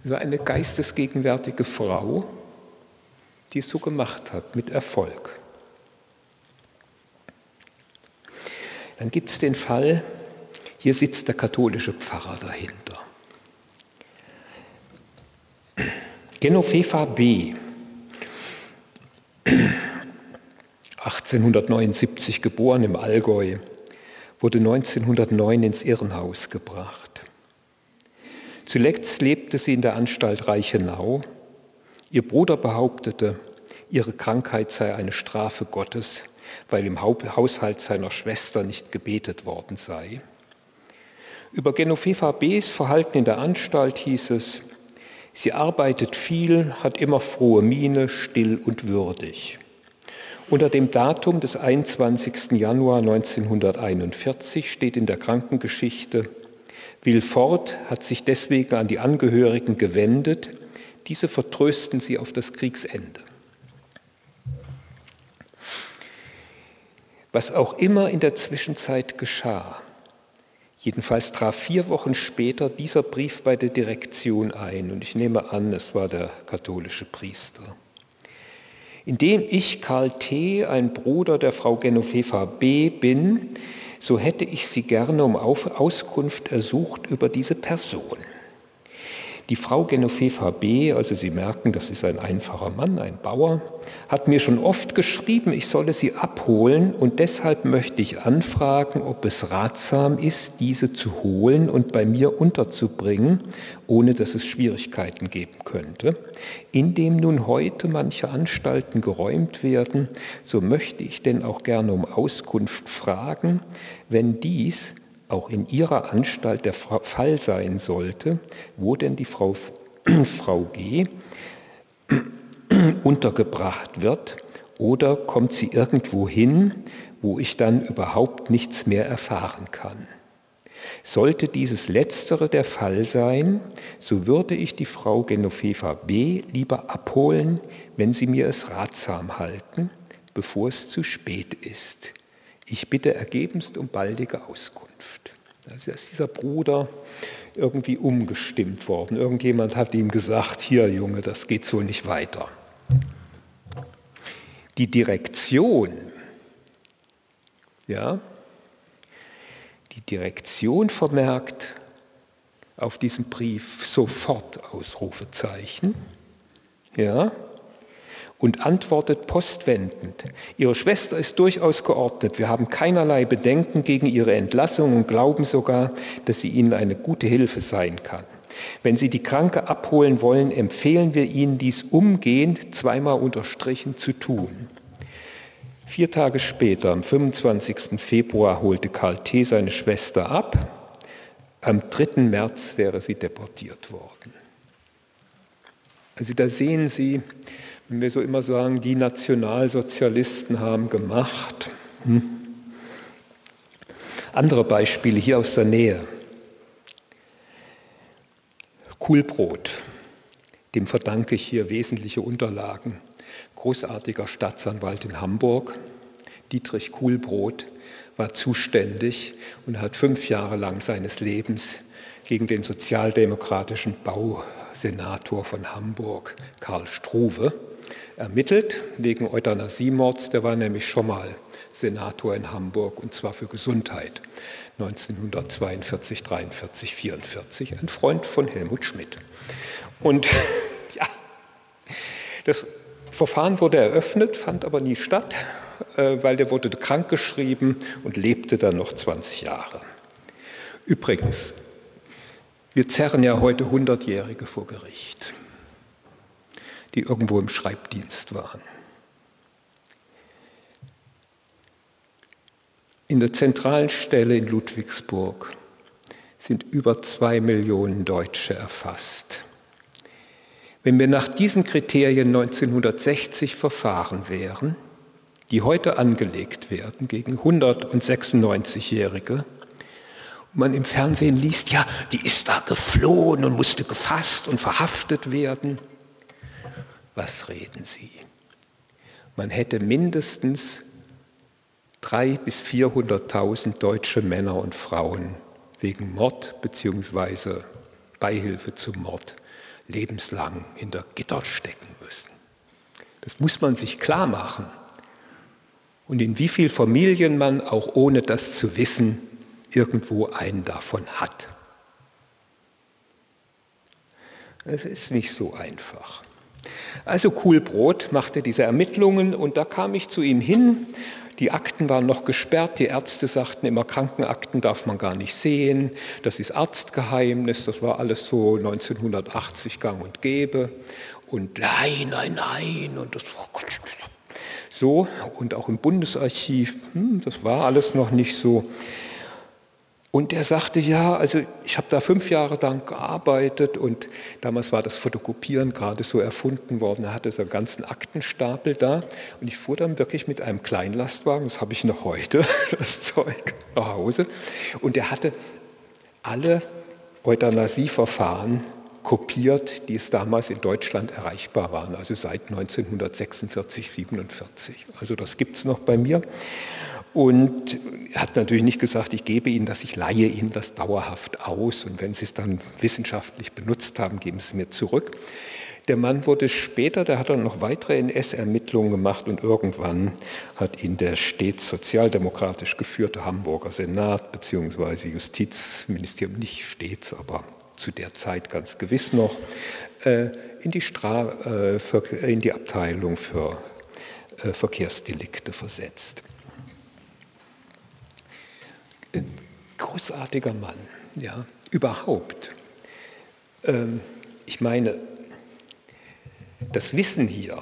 So eine geistesgegenwärtige Frau, die es so gemacht hat, mit Erfolg. Dann gibt es den Fall, hier sitzt der katholische Pfarrer dahinter. Genoveva B. 1879 geboren im Allgäu, wurde 1909 ins Irrenhaus gebracht. Zuletzt lebte sie in der Anstalt Reichenau. Ihr Bruder behauptete, ihre Krankheit sei eine Strafe Gottes, weil im Haushalt seiner Schwester nicht gebetet worden sei. Über Genoveva B.'s Verhalten in der Anstalt hieß es, Sie arbeitet viel, hat immer frohe Miene, still und würdig. Unter dem Datum des 21. Januar 1941 steht in der Krankengeschichte, Wilford hat sich deswegen an die Angehörigen gewendet, diese vertrösten sie auf das Kriegsende. Was auch immer in der Zwischenzeit geschah, Jedenfalls traf vier Wochen später dieser Brief bei der Direktion ein und ich nehme an, es war der katholische Priester. Indem ich Karl T., ein Bruder der Frau Genoveva B. bin, so hätte ich Sie gerne um Auskunft ersucht über diese Person. Die Frau Genoveva B., also Sie merken, das ist ein einfacher Mann, ein Bauer, hat mir schon oft geschrieben, ich solle sie abholen und deshalb möchte ich anfragen, ob es ratsam ist, diese zu holen und bei mir unterzubringen, ohne dass es Schwierigkeiten geben könnte. Indem nun heute manche Anstalten geräumt werden, so möchte ich denn auch gerne um Auskunft fragen, wenn dies auch in ihrer Anstalt der Fall sein sollte, wo denn die Frau, Frau G untergebracht wird oder kommt sie irgendwo hin, wo ich dann überhaupt nichts mehr erfahren kann. Sollte dieses Letztere der Fall sein, so würde ich die Frau Genoveva B. lieber abholen, wenn Sie mir es ratsam halten, bevor es zu spät ist. Ich bitte ergebenst um baldige Auskunft. Also ist dieser Bruder irgendwie umgestimmt worden. Irgendjemand hat ihm gesagt, hier Junge, das geht so nicht weiter. Die Direktion, ja, die Direktion vermerkt auf diesem Brief sofort Ausrufezeichen, ja, und antwortet postwendend. Ihre Schwester ist durchaus geordnet. Wir haben keinerlei Bedenken gegen ihre Entlassung und glauben sogar, dass sie Ihnen eine gute Hilfe sein kann. Wenn Sie die Kranke abholen wollen, empfehlen wir Ihnen dies umgehend, zweimal unterstrichen, zu tun. Vier Tage später, am 25. Februar, holte Karl T. seine Schwester ab. Am 3. März wäre sie deportiert worden. Also da sehen Sie, wenn wir so immer sagen, die Nationalsozialisten haben gemacht. Hm. Andere Beispiele hier aus der Nähe. Kuhlbrot, dem verdanke ich hier wesentliche Unterlagen. Großartiger Staatsanwalt in Hamburg, Dietrich Kuhlbrot, war zuständig und hat fünf Jahre lang seines Lebens gegen den sozialdemokratischen Bausenator von Hamburg, Karl Struve, ermittelt wegen Euthanasiemords. Der war nämlich schon mal Senator in Hamburg und zwar für Gesundheit 1942, 43, 44. Ein Freund von Helmut Schmidt. Und ja, das Verfahren wurde eröffnet, fand aber nie statt, äh, weil der wurde krankgeschrieben und lebte dann noch 20 Jahre. Übrigens, wir zerren ja heute 100-Jährige vor Gericht, die irgendwo im Schreibdienst waren. In der zentralen Stelle in Ludwigsburg sind über zwei Millionen Deutsche erfasst. Wenn wir nach diesen Kriterien 1960 verfahren wären, die heute angelegt werden gegen 196-Jährige, man im Fernsehen liest, ja, die ist da geflohen und musste gefasst und verhaftet werden. Was reden Sie? Man hätte mindestens 300.000 bis 400.000 deutsche Männer und Frauen wegen Mord bzw. Beihilfe zum Mord lebenslang hinter Gitter stecken müssen. Das muss man sich klar machen. Und in wie vielen Familien man, auch ohne das zu wissen, irgendwo einen davon hat. Es ist nicht so einfach. Also Kuhlbrot machte diese Ermittlungen und da kam ich zu ihm hin. Die Akten waren noch gesperrt. Die Ärzte sagten immer, Krankenakten darf man gar nicht sehen. Das ist Arztgeheimnis. Das war alles so 1980 gang und gäbe. Und nein, nein, nein. Und das, so. Und auch im Bundesarchiv, hm, das war alles noch nicht so. Und er sagte, ja, also ich habe da fünf Jahre lang gearbeitet und damals war das Fotokopieren gerade so erfunden worden. Er hatte so einen ganzen Aktenstapel da und ich fuhr dann wirklich mit einem Kleinlastwagen, das habe ich noch heute, das Zeug, nach Hause. Und er hatte alle Euthanasieverfahren kopiert, die es damals in Deutschland erreichbar waren, also seit 1946, 47. Also das gibt es noch bei mir. Und hat natürlich nicht gesagt, ich gebe Ihnen das, ich leihe Ihnen das dauerhaft aus und wenn Sie es dann wissenschaftlich benutzt haben, geben Sie es mir zurück. Der Mann wurde später, der hat dann noch weitere NS-Ermittlungen gemacht und irgendwann hat ihn der stets sozialdemokratisch geführte Hamburger Senat bzw. Justizministerium, nicht stets, aber zu der Zeit ganz gewiss noch, äh, in die, Stra äh, in die Abteilung für äh, Verkehrsdelikte versetzt großartiger Mann, ja, überhaupt. Ähm, ich meine, das Wissen hier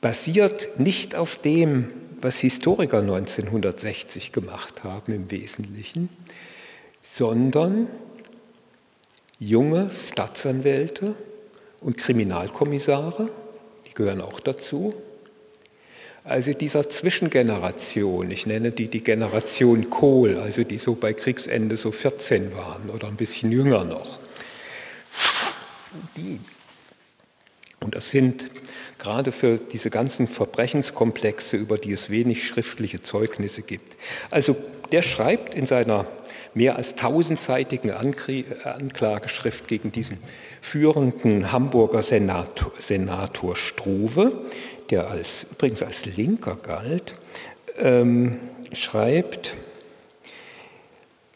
basiert nicht auf dem, was Historiker 1960 gemacht haben im Wesentlichen, sondern junge Staatsanwälte und Kriminalkommissare, die gehören auch dazu, also dieser Zwischengeneration, ich nenne die die Generation Kohl, also die so bei Kriegsende so 14 waren oder ein bisschen jünger noch. Die. Und das sind gerade für diese ganzen Verbrechenskomplexe, über die es wenig schriftliche Zeugnisse gibt. Also der schreibt in seiner mehr als tausendseitigen Anklageschrift gegen diesen führenden Hamburger Senator, Senator Struve, der als, übrigens als Linker galt, ähm, schreibt,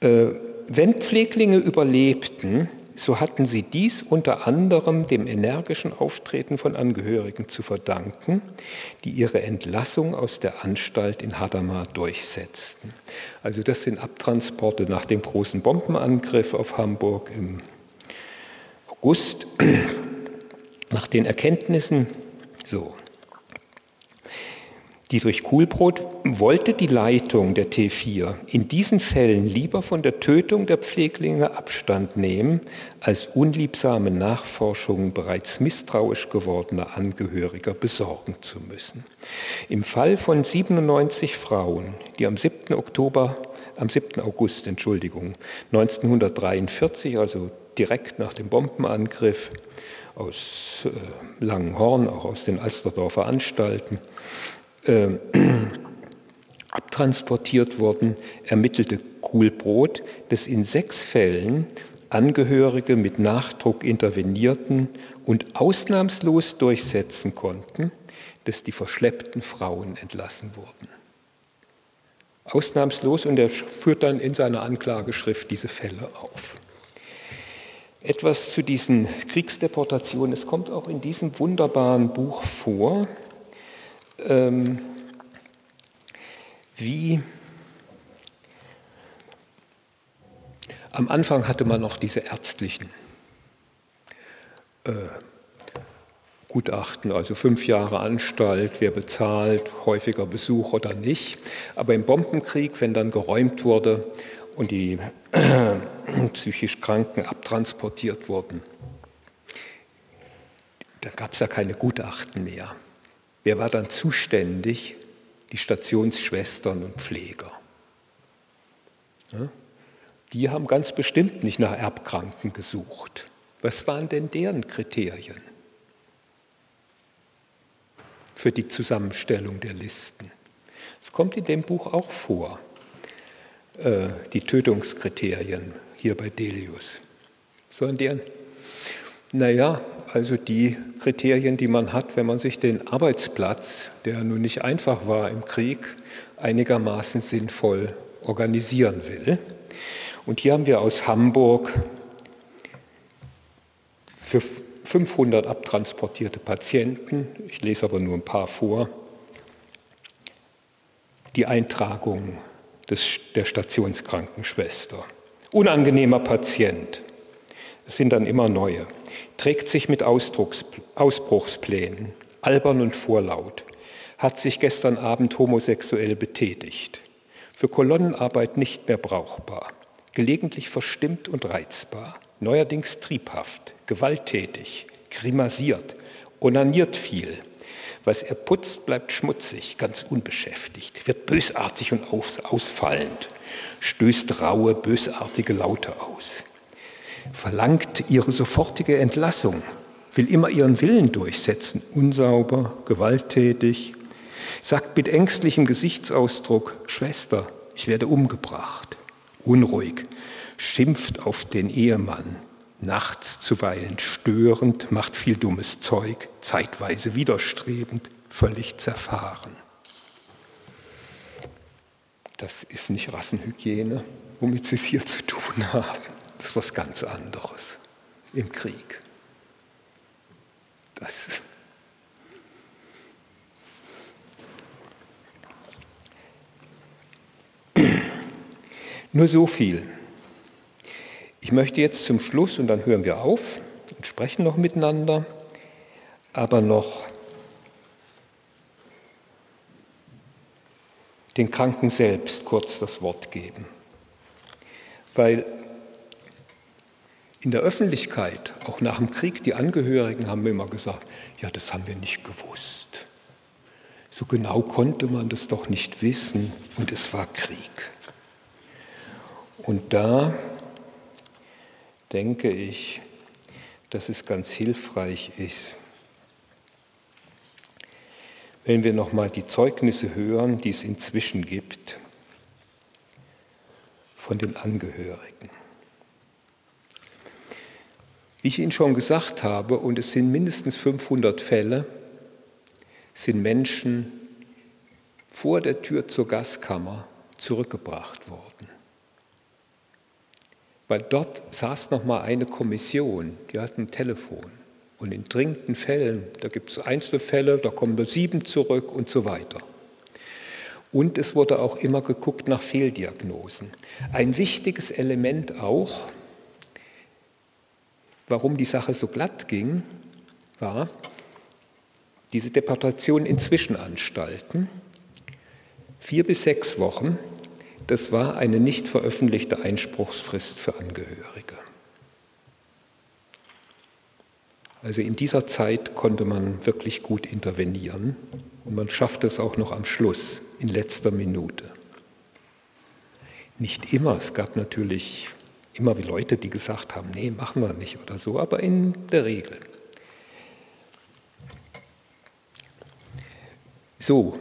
äh, wenn Pfleglinge überlebten, so hatten sie dies unter anderem dem energischen Auftreten von Angehörigen zu verdanken, die ihre Entlassung aus der Anstalt in Hadamar durchsetzten. Also das sind Abtransporte nach dem großen Bombenangriff auf Hamburg im August. Nach den Erkenntnissen, so, Dietrich Kuhlbrot wollte die Leitung der T4 in diesen Fällen lieber von der Tötung der Pfleglinge Abstand nehmen, als unliebsame Nachforschungen bereits misstrauisch gewordener Angehöriger besorgen zu müssen. Im Fall von 97 Frauen, die am 7. Oktober, am 7. August, Entschuldigung, 1943, also direkt nach dem Bombenangriff aus äh, Langenhorn, auch aus den Alsterdorfer Anstalten, äh, abtransportiert wurden, ermittelte Kuhlbrot, dass in sechs Fällen Angehörige mit Nachdruck intervenierten und ausnahmslos durchsetzen konnten, dass die verschleppten Frauen entlassen wurden. Ausnahmslos und er führt dann in seiner Anklageschrift diese Fälle auf. Etwas zu diesen Kriegsdeportationen, es kommt auch in diesem wunderbaren Buch vor, ähm, wie am Anfang hatte man noch diese ärztlichen äh, Gutachten, also fünf Jahre Anstalt, wer bezahlt, häufiger Besuch oder nicht. Aber im Bombenkrieg, wenn dann geräumt wurde und die psychisch Kranken abtransportiert wurden, da gab es ja keine Gutachten mehr. Wer war dann zuständig? Die Stationsschwestern und Pfleger. Ja? Die haben ganz bestimmt nicht nach Erbkranken gesucht. Was waren denn deren Kriterien für die Zusammenstellung der Listen? Es kommt in dem Buch auch vor, äh, die Tötungskriterien hier bei Delius. Sondern deren, naja, also die Kriterien, die man hat, wenn man sich den Arbeitsplatz, der nun nicht einfach war im Krieg, einigermaßen sinnvoll organisieren will. Und hier haben wir aus Hamburg für 500 abtransportierte Patienten, ich lese aber nur ein paar vor, die Eintragung des, der Stationskrankenschwester. Unangenehmer Patient, sind dann immer neue, trägt sich mit Ausbruchsplänen, albern und vorlaut, hat sich gestern Abend homosexuell betätigt, für Kolonnenarbeit nicht mehr brauchbar, gelegentlich verstimmt und reizbar, neuerdings triebhaft, gewalttätig, grimasiert, onaniert viel. Was er putzt, bleibt schmutzig, ganz unbeschäftigt, wird bösartig und ausfallend, stößt raue, bösartige Laute aus, verlangt ihre sofortige Entlassung, will immer ihren Willen durchsetzen, unsauber, gewalttätig, sagt mit ängstlichem Gesichtsausdruck, Schwester, ich werde umgebracht unruhig, schimpft auf den Ehemann, nachts zuweilen störend, macht viel dummes Zeug, zeitweise widerstrebend, völlig zerfahren. Das ist nicht Rassenhygiene, womit Sie es hier zu tun haben. Was ganz anderes im Krieg. Das Nur so viel. Ich möchte jetzt zum Schluss, und dann hören wir auf und sprechen noch miteinander, aber noch den Kranken selbst kurz das Wort geben. Weil in der Öffentlichkeit, auch nach dem Krieg, die Angehörigen haben mir immer gesagt, ja, das haben wir nicht gewusst. So genau konnte man das doch nicht wissen und es war Krieg. Und da denke ich, dass es ganz hilfreich ist, wenn wir nochmal die Zeugnisse hören, die es inzwischen gibt von den Angehörigen. Wie ich Ihnen schon gesagt habe, und es sind mindestens 500 Fälle, sind Menschen vor der Tür zur Gaskammer zurückgebracht worden. Weil dort saß noch mal eine Kommission, die hat ein Telefon. Und in dringenden Fällen, da gibt es Einzelfälle, da kommen nur sieben zurück und so weiter. Und es wurde auch immer geguckt nach Fehldiagnosen. Ein wichtiges Element auch, warum die Sache so glatt ging, war diese Deportation in Zwischenanstalten. Vier bis sechs Wochen das war eine nicht veröffentlichte Einspruchsfrist für Angehörige. Also in dieser Zeit konnte man wirklich gut intervenieren und man schaffte es auch noch am Schluss, in letzter Minute. Nicht immer, es gab natürlich immer wie Leute, die gesagt haben, nee, machen wir nicht oder so, aber in der Regel. So,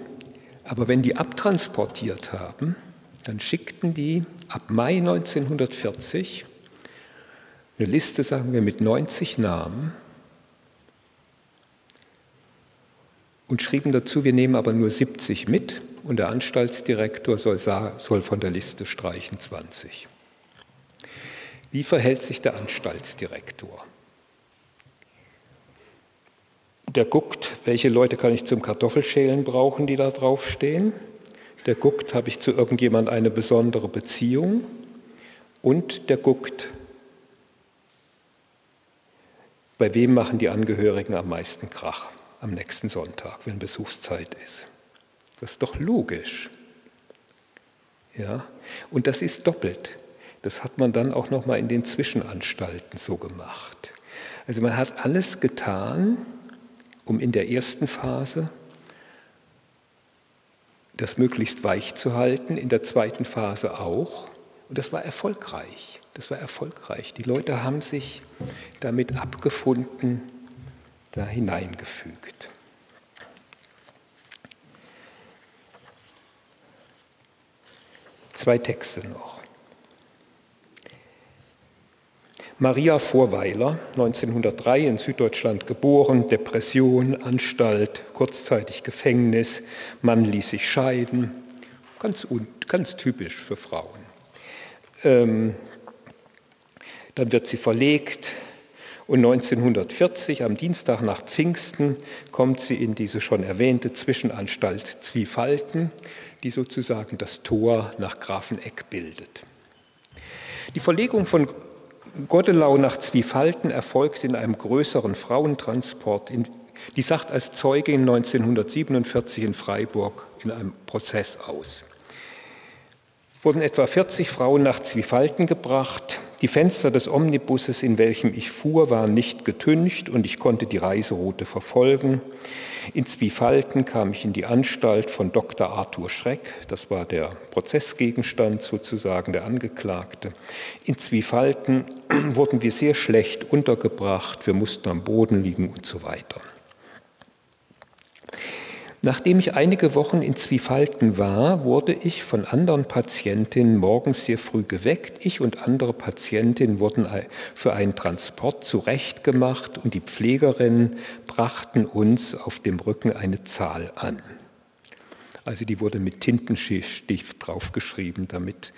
aber wenn die abtransportiert haben, dann schickten die ab Mai 1940 Eine Liste, sagen wir, mit 90 Namen und schrieben dazu, wir nehmen aber nur 70 mit und der Anstaltsdirektor soll, soll von der Liste streichen 20. Wie verhält sich der Anstaltsdirektor? Der guckt, welche Leute kann ich zum Kartoffelschälen brauchen, die da draufstehen. Der guckt, habe ich zu irgendjemand eine besondere Beziehung. Und der guckt, bei wem machen die Angehörigen am meisten Krach am nächsten Sonntag, wenn Besuchszeit ist. Das ist doch logisch. Ja? Und das ist doppelt. Das hat man dann auch noch mal in den Zwischenanstalten so gemacht. Also man hat alles getan, um in der ersten Phase das möglichst weich zu halten, in der zweiten Phase auch. Und das war erfolgreich. Das war erfolgreich. Die Leute haben sich damit abgefunden, da hineingefügt. Zwei Texte noch. Maria Vorweiler, 1903 in Süddeutschland geboren, Depression, Anstalt, kurzzeitig Gefängnis, Mann ließ sich scheiden, ganz, ganz typisch für Frauen. Ähm, dann wird sie verlegt und 1940, am Dienstag nach Pfingsten, kommt sie in diese schon erwähnte Zwischenanstalt Zwiefalten, die sozusagen das Tor nach Grafeneck bildet. Die Verlegung von Godelau nach Zwiefalten erfolgt in einem größeren Frauentransport. die sagt als Zeugin 1947 in Freiburg in einem Prozess aus. Wurden etwa 40 Frauen nach Zwiefalten gebracht. Die Fenster des Omnibusses, in welchem ich fuhr, waren nicht getüncht und ich konnte die Reiseroute verfolgen. In Zwiefalten kam ich in die Anstalt von Dr. Arthur Schreck, das war der Prozessgegenstand sozusagen, der Angeklagte. In Zwiefalten wurden wir sehr schlecht untergebracht, wir mussten am Boden liegen und so weiter. Nachdem ich einige Wochen in Zwiefalten war, wurde ich von anderen Patientinnen morgens sehr früh geweckt. Ich und andere Patientinnen wurden für einen Transport zurechtgemacht und die Pflegerinnen brachten uns auf dem Rücken eine Zahl an. Also die wurde mit Tintenstift draufgeschrieben, damit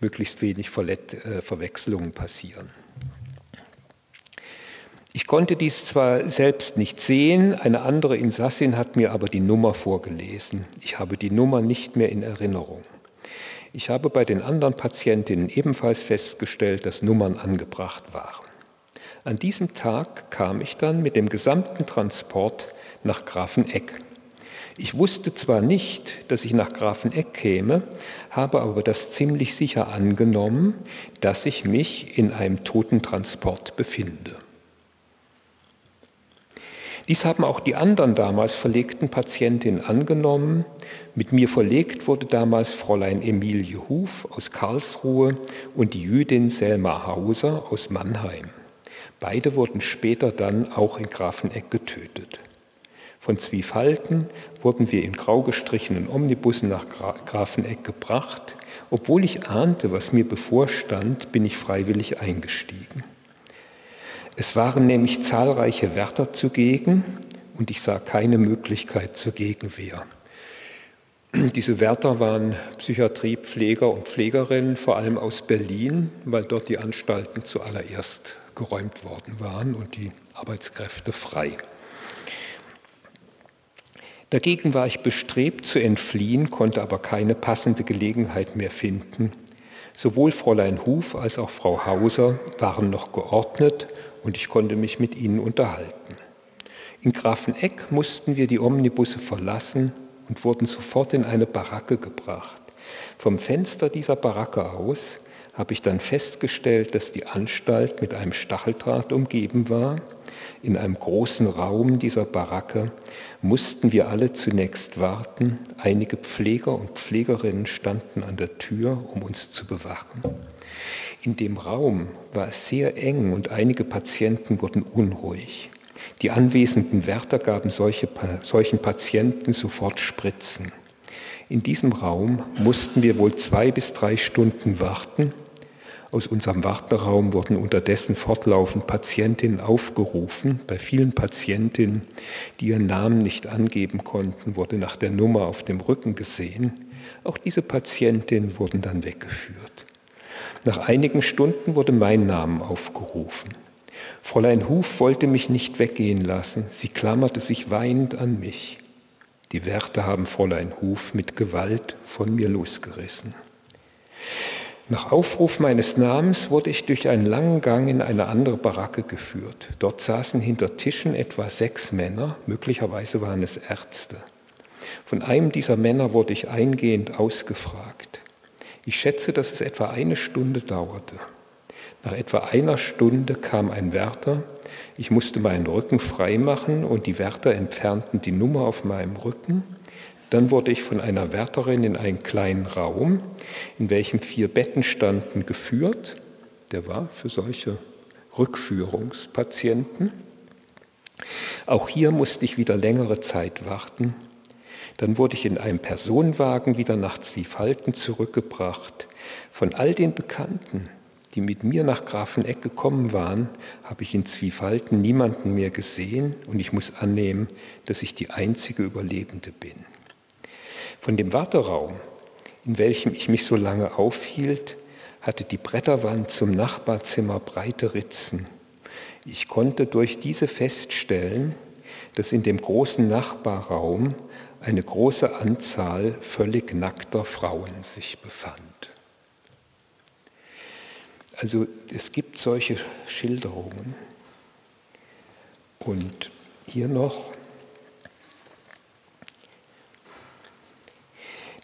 möglichst wenig äh, Verwechslungen passieren. Ich konnte dies zwar selbst nicht sehen, eine andere Insassin hat mir aber die Nummer vorgelesen. Ich habe die Nummer nicht mehr in Erinnerung. Ich habe bei den anderen Patientinnen ebenfalls festgestellt, dass Nummern angebracht waren. An diesem Tag kam ich dann mit dem gesamten Transport nach Grafeneck. Ich wusste zwar nicht, dass ich nach Grafeneck käme, habe aber das ziemlich sicher angenommen, dass ich mich in einem Totentransport befinde. Dies haben auch die anderen damals verlegten Patientinnen angenommen. Mit mir verlegt wurde damals Fräulein Emilie Huf aus Karlsruhe und die Jüdin Selma Hauser aus Mannheim. Beide wurden später dann auch in Grafeneck getötet. Von Zwiefalten wurden wir in grau gestrichenen Omnibussen nach Grafeneck gebracht. Obwohl ich ahnte, was mir bevorstand, bin ich freiwillig eingestiegen. Es waren nämlich zahlreiche Wärter zugegen und ich sah keine Möglichkeit zur Gegenwehr. Diese Wärter waren Psychiatriepfleger und Pflegerinnen, vor allem aus Berlin, weil dort die Anstalten zuallererst geräumt worden waren und die Arbeitskräfte frei. Dagegen war ich bestrebt zu entfliehen, konnte aber keine passende Gelegenheit mehr finden. Sowohl Fräulein Huf als auch Frau Hauser waren noch geordnet und ich konnte mich mit ihnen unterhalten. In Grafeneck mussten wir die Omnibusse verlassen und wurden sofort in eine Baracke gebracht. Vom Fenster dieser Baracke aus habe ich dann festgestellt, dass die Anstalt mit einem Stacheldraht umgeben war. In einem großen Raum dieser Baracke mussten wir alle zunächst warten. Einige Pfleger und Pflegerinnen standen an der Tür, um uns zu bewachen. In dem Raum war es sehr eng und einige Patienten wurden unruhig. Die anwesenden Wärter gaben solche, solchen Patienten sofort Spritzen. In diesem Raum mussten wir wohl zwei bis drei Stunden warten Aus unserem Warteraum wurden unterdessen fortlaufend Patientinnen aufgerufen. Bei vielen Patientinnen, die ihren Namen nicht angeben konnten, wurde nach der Nummer auf dem Rücken gesehen. Auch diese Patientinnen wurden dann weggeführt. Nach einigen Stunden wurde mein Name aufgerufen. Fräulein Huf wollte mich nicht weggehen lassen. Sie klammerte sich weinend an mich. Die Wärter haben Fräulein Huf mit Gewalt von mir losgerissen. Nach Aufruf meines Namens wurde ich durch einen langen Gang in eine andere Baracke geführt. Dort saßen hinter Tischen etwa sechs Männer, möglicherweise waren es Ärzte. Von einem dieser Männer wurde ich eingehend ausgefragt. Ich schätze, dass es etwa eine Stunde dauerte. Nach etwa einer Stunde kam ein Wärter. Ich musste meinen Rücken freimachen und die Wärter entfernten die Nummer auf meinem Rücken. Dann wurde ich von einer Wärterin in einen kleinen Raum, in welchem vier Betten standen, geführt. Der war für solche Rückführungspatienten. Auch hier musste ich wieder längere Zeit warten. Dann wurde ich in einem Personenwagen wieder nach Zwiefalten zurückgebracht. Von all den Bekannten, die mit mir nach Grafeneck gekommen waren, habe ich in Zwiefalten niemanden mehr gesehen und ich muss annehmen, dass ich die einzige Überlebende bin. Von dem Warteraum, in welchem ich mich so lange aufhielt, hatte die Bretterwand zum Nachbarzimmer breite Ritzen. Ich konnte durch diese feststellen, dass in dem großen Nachbarraum eine große Anzahl völlig nackter Frauen sich befand. Also es gibt solche Schilderungen. Und hier noch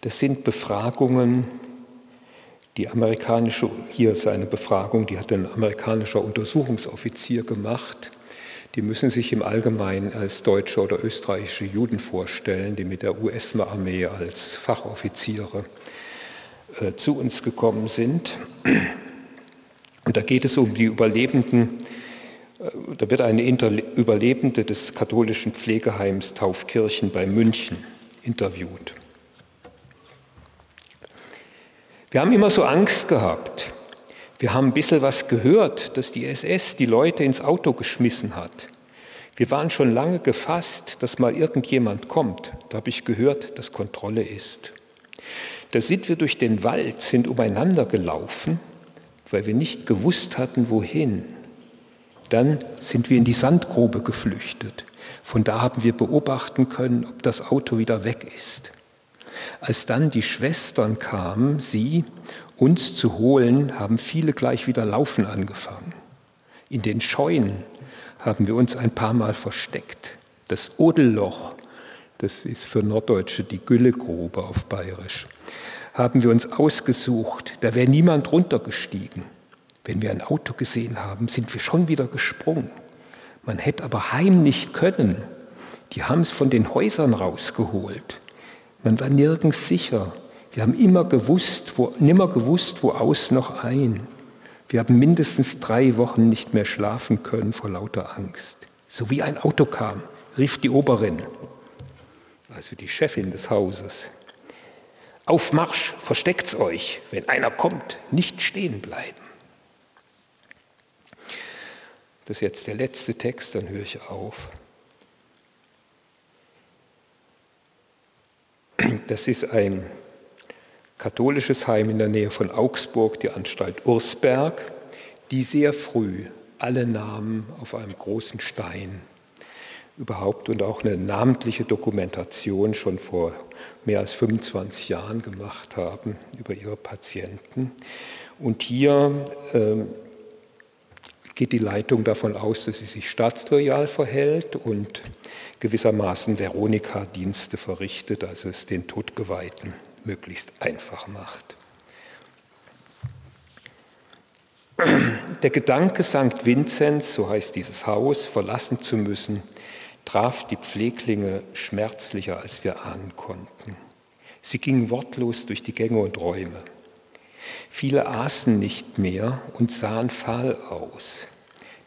Das sind Befragungen, die amerikanische, hier ist eine Befragung, die hat ein amerikanischer Untersuchungsoffizier gemacht. Die müssen sich im Allgemeinen als deutsche oder österreichische Juden vorstellen, die mit der US-Armee als Fachoffiziere äh, zu uns gekommen sind. Und da geht es um die Überlebenden, äh, da wird eine Inter Überlebende des katholischen Pflegeheims Taufkirchen bei München interviewt. Wir haben immer so Angst gehabt. Wir haben ein bisschen was gehört, dass die SS die Leute ins Auto geschmissen hat. Wir waren schon lange gefasst, dass mal irgendjemand kommt. Da habe ich gehört, dass Kontrolle ist. Da sind wir durch den Wald, sind umeinander gelaufen, weil wir nicht gewusst hatten, wohin. Dann sind wir in die Sandgrube geflüchtet. Von da haben wir beobachten können, ob das Auto wieder weg ist. Als dann die Schwestern kamen, sie uns zu holen, haben viele gleich wieder laufen angefangen. In den Scheunen haben wir uns ein paar Mal versteckt. Das Odelloch, das ist für Norddeutsche die Güllegrube auf Bayerisch, haben wir uns ausgesucht. Da wäre niemand runtergestiegen. Wenn wir ein Auto gesehen haben, sind wir schon wieder gesprungen. Man hätte aber heim nicht können. Die haben es von den Häusern rausgeholt. Man war nirgends sicher. Wir haben immer gewusst, wo, nimmer gewusst, wo aus noch ein. Wir haben mindestens drei Wochen nicht mehr schlafen können vor lauter Angst. So wie ein Auto kam, rief die Oberin, also die Chefin des Hauses. Auf Marsch, versteckt's euch, wenn einer kommt, nicht stehen bleiben. Das ist jetzt der letzte Text, dann höre ich auf. Das ist ein katholisches Heim in der Nähe von Augsburg, die Anstalt Ursberg, die sehr früh alle Namen auf einem großen Stein überhaupt und auch eine namentliche Dokumentation schon vor mehr als 25 Jahren gemacht haben über ihre Patienten. Und hier äh, geht die Leitung davon aus, dass sie sich staatsloyal verhält und gewissermaßen Veronika-Dienste verrichtet, also es den Todgeweihten möglichst einfach macht. Der Gedanke, St. Vinzenz, so heißt dieses Haus, verlassen zu müssen, traf die Pfleglinge schmerzlicher, als wir ahnen konnten. Sie gingen wortlos durch die Gänge und Räume. Viele aßen nicht mehr und sahen fahl aus.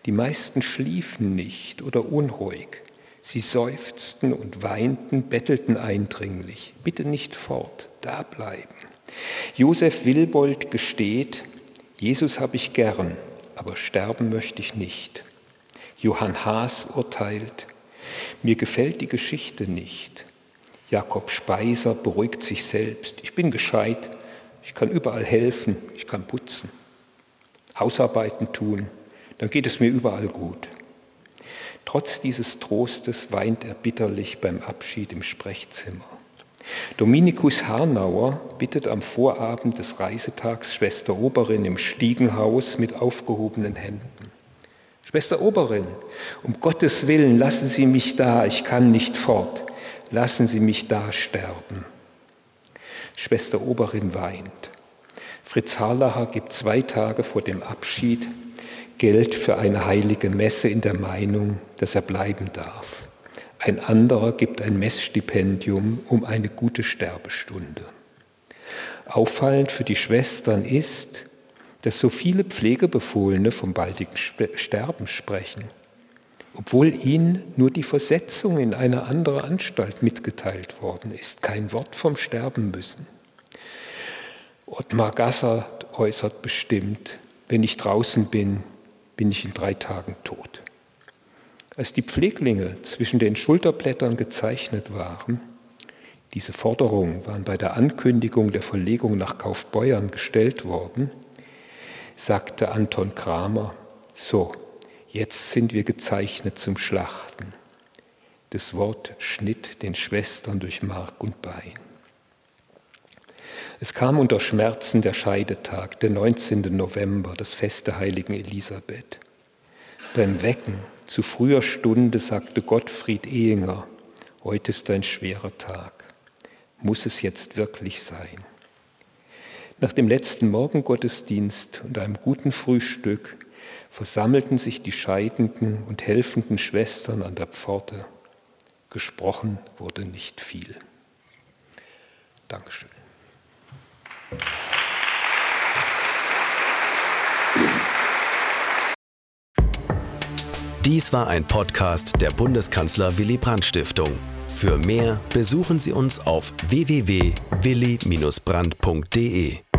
Die meisten schliefen nicht oder unruhig. Sie seufzten und weinten, bettelten eindringlich. Bitte nicht fort, da bleiben. Josef Wilbold gesteht, Jesus habe ich gern, aber sterben möchte ich nicht. Johann Haas urteilt, mir gefällt die Geschichte nicht. Jakob Speiser beruhigt sich selbst. Ich bin gescheit, ich kann überall helfen, ich kann putzen, Hausarbeiten tun, dann geht es mir überall gut. Trotz dieses Trostes weint er bitterlich beim Abschied im Sprechzimmer. Dominikus Harnauer bittet am Vorabend des Reisetags Schwester Oberin im Stiegenhaus mit aufgehobenen Händen. Schwester Oberin, um Gottes Willen lassen Sie mich da, ich kann nicht fort, lassen Sie mich da sterben. Schwester Oberin weint. Fritz Harlacher gibt zwei Tage vor dem Abschied Geld für eine heilige Messe in der Meinung, dass er bleiben darf. Ein anderer gibt ein Messstipendium um eine gute Sterbestunde. Auffallend für die Schwestern ist, dass so viele Pflegebefohlene vom baldigen Sterben sprechen, obwohl ihnen nur die Versetzung in eine andere Anstalt mitgeteilt worden ist, kein Wort vom Sterben müssen. Ottmar Gasser äußert bestimmt, wenn ich draußen bin, bin ich in drei Tagen tot. Als die Pfleglinge zwischen den Schulterblättern gezeichnet waren, diese Forderungen waren bei der Ankündigung der Verlegung nach Kaufbeuern gestellt worden, sagte Anton Kramer, so, jetzt sind wir gezeichnet zum Schlachten. Das Wort schnitt den Schwestern durch Mark und Bein. Es kam unter Schmerzen der Scheidetag, der 19. November, das Fest der heiligen Elisabeth. Beim Wecken zu früher Stunde sagte Gottfried Ehinger, heute ist ein schwerer Tag. Muss es jetzt wirklich sein? Nach dem letzten Morgengottesdienst und einem guten Frühstück versammelten sich die scheidenden und helfenden Schwestern an der Pforte. Gesprochen wurde nicht viel. Dankeschön. Dies war ein Podcast der Bundeskanzler Willy Brandt Stiftung. Für mehr besuchen Sie uns auf www.willy-brandt.de.